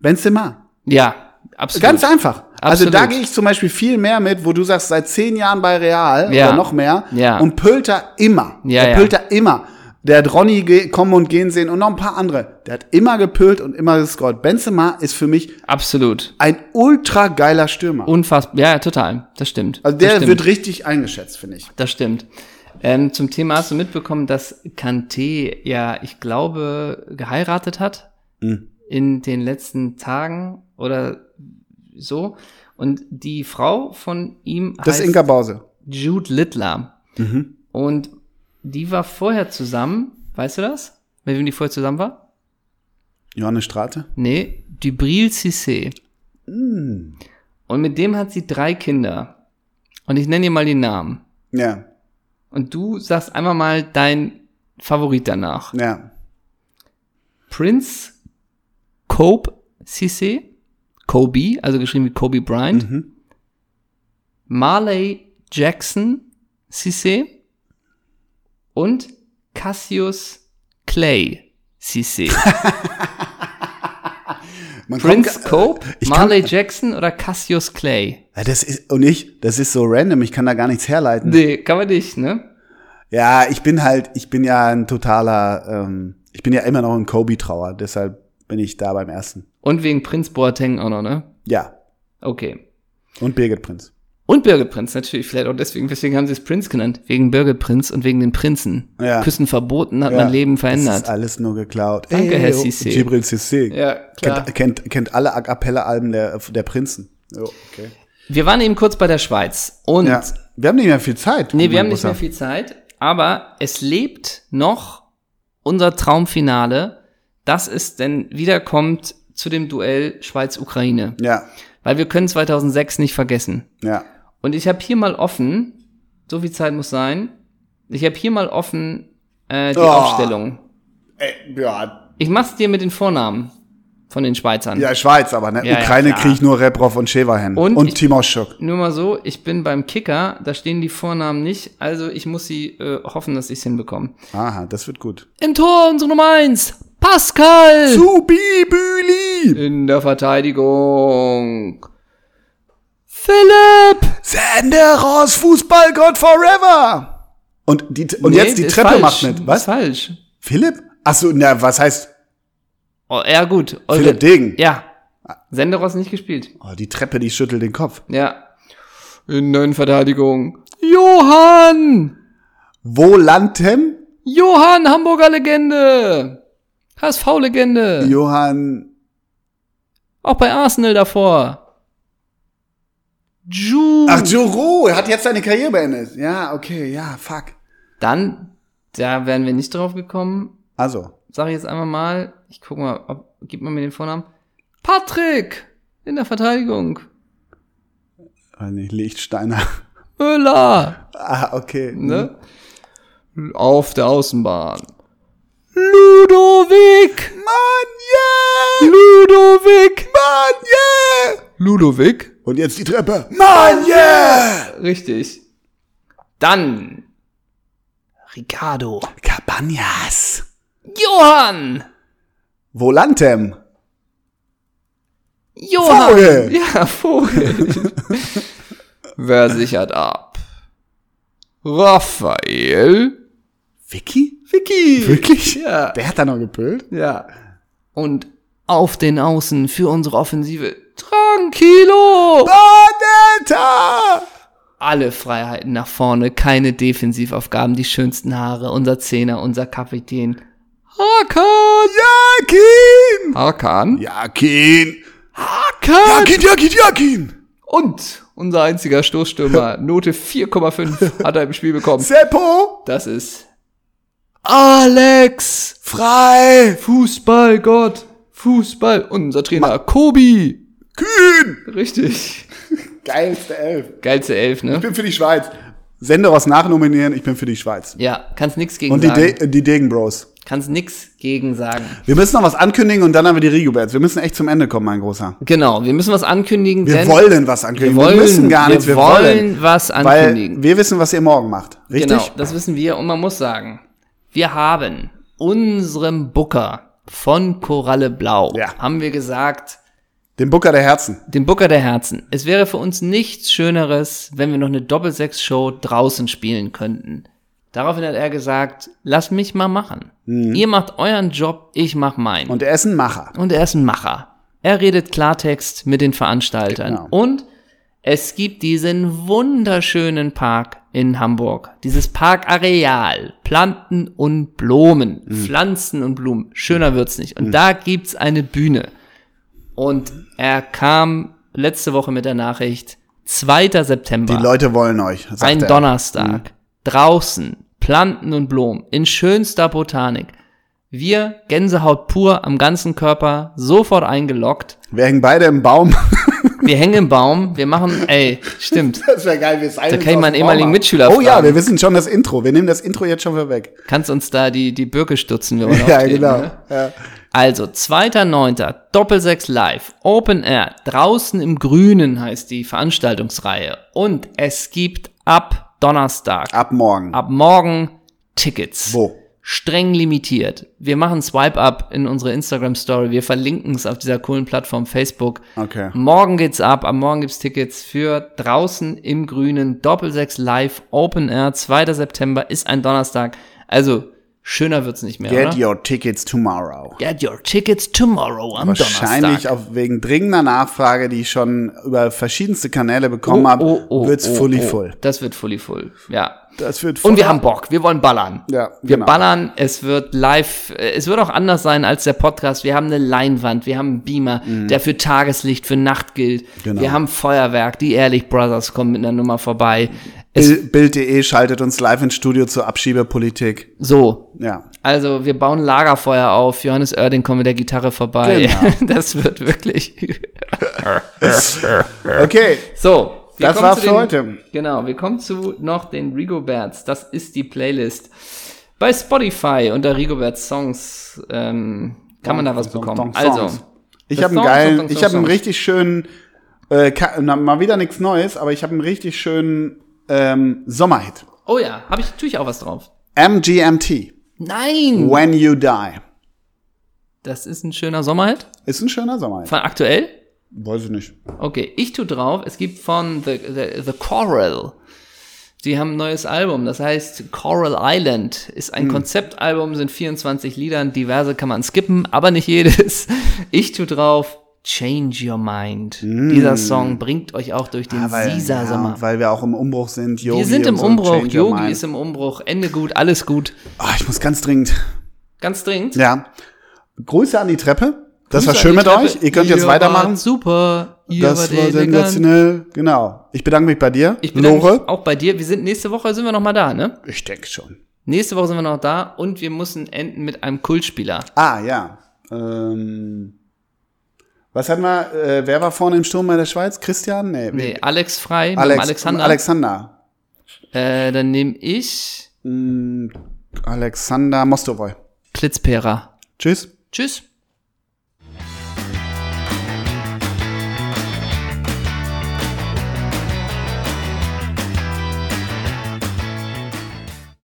A: Benzema.
B: Ja, absolut.
A: Ganz einfach. Also da gehe ich zum Beispiel viel mehr mit, wo du sagst, seit zehn Jahren bei Real
B: Ja.
A: oder noch mehr.
B: Ja.
A: Und Pölter immer.
B: Ja,
A: der
B: ja.
A: Pölter immer. Der hat Ronny kommen und gehen sehen und noch ein paar andere. Der hat immer gepölt und immer gescored. Benzema ist für mich
B: Absolut.
A: ein ultra geiler Stürmer.
B: Unfassbar. Ja, total. Das stimmt.
A: also der
B: stimmt.
A: wird richtig eingeschätzt, finde ich.
B: Das stimmt. Ähm, zum Thema hast du mitbekommen, dass Kanté ja, ich glaube, geheiratet hat
A: Mhm.
B: in den letzten Tagen oder so. Und die Frau von ihm
A: Das ist
B: heißt
A: Inka Bause.
B: Jude Littler.
A: Mhm.
B: Und die war vorher zusammen, weißt du das? Mit wem die vorher zusammen war?
A: Johannes Strate.
B: Nee, Dubril Cissé.
A: Mm.
B: Und mit dem hat sie drei Kinder. Und ich nenne dir mal die Namen.
A: Ja,
B: Und du sagst einmal mal dein Favorit danach.
A: ja.
B: Prince Cope Cissé. Kobe, also geschrieben wie Kobe Bryant.
A: Mhm.
B: Marley Jackson Cissé. Und Cassius Clay Cissé. [LAUGHS]
A: Man
B: Prince
A: kommt-
B: Cope,
A: ich kann-
B: Marley Jackson oder Cassius Clay?
A: Das ist, und ich, das ist so random, ich kann da gar nichts herleiten.
B: Nee, kann man nicht, ne?
A: Ja, ich bin halt, ich bin ja ein totaler, ähm, ich bin ja immer noch ein Kobe-Trauer, deshalb bin ich da beim ersten.
B: Und wegen Prinz Boateng auch noch, ne?
A: Ja.
B: Okay.
A: Und Birgit Prinz.
B: Und Birgit Prinz, natürlich, vielleicht auch deswegen, deswegen haben sie es Prinz genannt. Wegen Birgit Prinz und wegen den Prinzen.
A: Ja.
B: Küssen verboten, hat
A: Ja,
B: mein Leben
A: Das
B: verändert.
A: ist alles nur geklaut.
B: Danke, Herr Cissé.
A: Gibril Cissé.
B: Ja, klar.
A: Kennt, kennt, kennt alle A Cappella-Alben der, der Prinzen. Jo, okay.
B: Wir waren eben kurz bei der Schweiz und
A: Ja. Wir haben nicht mehr viel Zeit.
B: nee, wir haben nicht mehr viel Zeit, aber es lebt noch unser Traumfinale, dass es denn wiederkommt zu dem Duell Schweiz-Ukraine.
A: Ja,
B: Weil wir können 2006 nicht vergessen.
A: ja.
B: Und ich habe hier mal offen, so viel Zeit muss sein, ich habe hier mal offen äh, die
A: Oh.
B: Aufstellung.
A: Ey, ja,
B: Ich mach's dir mit den Vornamen von den Schweizern.
A: ja, Schweiz, aber ne?
B: Ja, ja,
A: Ukraine
B: klar.
A: kriege ich nur Reprov und Schewahen.
B: Und
A: Und,
B: ich-
A: Timoschuk.
B: Nur mal so, ich bin beim Kicker, da stehen die Vornamen nicht, also ich muss sie äh, hoffen, dass ich's hinbekomme.
A: Aha, das wird gut.
B: Im Tor unsere Nummer eins, Pascal!
A: Subibüli!
B: In der Verteidigung. Philipp!
A: Senderos Fußballgott forever! Und, die, und
B: Nee,
A: jetzt die
B: ist
A: Treppe
B: falsch.
A: macht mit.
B: Ist
A: Was?
B: falsch.
A: Philipp? Achso, na, was heißt
B: Oh, ja, gut. Eure-
A: Philipp Degen?
B: Ja. Senderos nicht gespielt.
A: Oh, die Treppe, die schüttelt den Kopf.
B: Ja. In der Verteidigung. Johann!
A: Volantem?
B: Johann, Hamburger Legende! HSV-Legende!
A: Johann.
B: Auch bei Arsenal davor. Ju.
A: Ach, Juro, er hat jetzt seine Karriere beendet. Ja, okay, ja, fuck.
B: Dann, da wären wir nicht drauf gekommen.
A: Also,
B: Sag ich jetzt einmal mal. Ich guck mal, ob, gib mal mir den Vornamen. Patrick! In der Verteidigung.
A: weiß nicht, Lichtsteiner.
B: Müller!
A: Ah, okay.
B: Ne? Auf der Außenbahn. Ludovic!
A: Mann, yeah!
B: Ludovic!
A: Mann, yeah!
B: Ludovic?
A: Und jetzt die Treppe. Mann, yeah!
B: Richtig. Dann Ricardo.
A: Cabanas.
B: Johann!
A: Volantem.
B: Johann!
A: Vogel. [LAUGHS]
B: Ja, Vogel. Wer sichert ab? Raphael?
A: Vicky?
B: Vicky!
A: Wirklich?
B: Ja.
A: Der hat da noch gepölt?
B: Ja. Und auf den Außen für unsere Offensive. Tranquilo!
A: Bonetta!
B: Alle Freiheiten nach vorne, keine Defensivaufgaben, die schönsten Haare, unser Zehner, unser Kapitän. Hakan!
A: Jakin!
B: Hakan?
A: Jakin!
B: Hakan!
A: Jakin, Jakin, Jakin!
B: Und unser einziger Stoßstürmer, Note 4,5 hat er im Spiel bekommen.
A: Seppo!
B: Das ist Alex!
A: Frei!
B: Fußballgott! Fußball! Und unser Trainer Kobi!
A: Kühn!
B: Richtig.
A: Geilste Elf.
B: Geilste Elf, ne?
A: Ich bin für die Schweiz. Senderos nachnominieren, ich bin für die Schweiz.
B: Ja, kannst nix gegen
A: Und die,
B: sagen.
A: De die Degen Bros.
B: kannst nix gegen sagen.
A: Wir müssen noch was ankündigen und dann haben wir die Rigoberts. Wir müssen echt zum Ende kommen, mein Großer.
B: Genau, wir müssen was ankündigen,
A: Wir wollen was ankündigen.
B: wir, wollen,
A: wir müssen gar nichts, wir,
B: wir wollen,
A: wollen.
B: was ankündigen.
A: Weil wir wissen, was ihr morgen macht. Richtig?
B: Genau, das wissen wir und man muss sagen, wir haben unserem Booker von Koralle Blau,
A: Ja.
B: haben wir gesagt,
A: Den Booker der Herzen.
B: dem Booker der Herzen, es wäre für uns nichts Schöneres, wenn wir noch eine Doppelsechs-Show draußen spielen könnten. Daraufhin hat er gesagt, lass mich mal machen. Ihr macht euren Job, ich mach meinen.
A: Mhm. Und er ist ein Macher.
B: Und er ist ein Macher. Er redet Klartext mit den Veranstaltern.
A: Genau.
B: Und es gibt diesen wunderschönen Park in Hamburg. Dieses Parkareal. Planten und Blumen.
A: Mhm.
B: Pflanzen und Blumen. Schöner wird's nicht. Und da gibt's eine Bühne. Und er kam letzte Woche mit der Nachricht, 2. September.
A: Die Leute wollen euch.
B: Ein
A: er. Mhm.
B: Donnerstag. Draußen. Planten und Blumen. In schönster Botanik. Wir, Gänsehaut pur am ganzen Körper, sofort eingeloggt.
A: Wir hängen beide im Baum. [LAUGHS]
B: Wir hängen im Baum. Wir machen, ey, stimmt. [LAUGHS]
A: Das wäre geil, wir Da
B: kann ich meinen ehemaligen Mitschüler
A: Oh ja,
B: fragen.
A: wir wissen schon das Intro. Wir nehmen das Intro jetzt schon vorweg.
B: Kannst uns da die, die Birke stutzen, wenn wir
A: Ja,
B: auftreten,
A: genau.
B: Ne?
A: Ja.
B: Also, 2.9. Doppelsechs live, Open Air, draußen im Grünen heißt die Veranstaltungsreihe. Und es gibt ab Donnerstag,
A: Ab morgen.
B: ab morgen Tickets.
A: Wo?
B: Streng limitiert. Wir machen Swipe-Up in unsere Instagram-Story. Wir verlinken es auf dieser coolen Plattform Facebook.
A: Okay.
B: Morgen geht's ab. Am Morgen gibt's Tickets für draußen im Grünen. Doppelsechs live, Open Air, 2. September ist ein Donnerstag. Also, schöner wird's nicht mehr,
A: Get
B: oder?
A: your tickets tomorrow.
B: Get your tickets tomorrow am
A: Wahrscheinlich
B: Donnerstag.
A: auf wegen dringender Nachfrage, die ich schon über verschiedenste Kanäle bekommen
B: Oh,
A: habe,
B: oh, oh,
A: wird's
B: oh,
A: fully
B: oh.
A: full.
B: Das wird fully full, ja.
A: Das wird
B: Und wir haben Bock, wir wollen ballern.
A: Ja,
B: wir
A: genau.
B: ballern, es wird live, äh, es wird auch anders sein als der Podcast. Wir haben eine Leinwand, wir haben einen Beamer, der für Tageslicht, für Nacht gilt.
A: Mhm. Genau.
B: Wir haben Feuerwerk, die Ehrlich Brothers kommen mit einer Nummer vorbei.
A: Bild.de schaltet uns live ins Studio zur Abschiebepolitik.
B: so,
A: Ja.
B: also wir bauen Lagerfeuer auf, Johannes Oerding kommt mit der Gitarre vorbei.
A: Genau. [LAUGHS]
B: Das wird wirklich. [LAUGHS]
A: Okay.
B: So. wir
A: Das war's für heute.
B: Genau, wir kommen zu noch den Rigoberts. Das ist die Playlist. Bei Spotify unter Rigoberts Songs ähm, kann man da was bekommen. Also.
A: Ich habe einen geilen, ich habe einen richtig schönen, äh, mal wieder nichts Neues, aber ich habe einen richtig schönen ähm, Sommerhit.
B: oh ja, habe ich natürlich auch was drauf.
A: MGMT.
B: Nein!
A: When You Die.
B: Das ist ein schöner Sommerhit.
A: Ist ein schöner Sommerhit.
B: Von aktuell?
A: Weiß ich nicht.
B: Okay, ich tu drauf. Es gibt von The, The, The Coral. Die haben ein neues Album, das heißt Coral Island. Ist ein Konzeptalbum, sind 24 Liedern, diverse kann man skippen, aber nicht jedes. Ich tu drauf Change Your Mind. Dieser Song bringt euch auch durch den
A: Ja, weil,
B: Sisa-Sommer.
A: ja, weil wir auch im Umbruch sind. Yogi
B: Wir sind im Umbruch, Yogi ist im Umbruch, Ende gut, alles gut.
A: Ah, ich muss ganz dringend.
B: Ganz dringend.
A: Ja. Grüße an die Treppe. Das
B: Grüße
A: war schön mit
B: Treppe.
A: euch. Ihr könnt jetzt
B: Ihr
A: weitermachen.
B: wart super. Ihr
A: das war sensationell. Genau. Ich bedanke mich bei dir.
B: Ich bedanke
A: Lore.
B: mich auch bei dir. Wir sind nächste Woche sind wir noch mal da, ne?
A: Ich denke schon.
B: Nächste Woche sind wir noch da und wir müssen enden mit einem Kultspieler.
A: Ah, ja. Ähm, was hatten wir? Äh, wer war vorne im Sturm bei der Schweiz? Christian? Nee.
B: Nee, Alex Frei,
A: Alex,
B: Alexander.
A: Alexander.
B: äh, dann nehme ich
A: Mm, Alexander Mostovoy.
B: Klitzpera.
A: Tschüss.
B: Tschüss.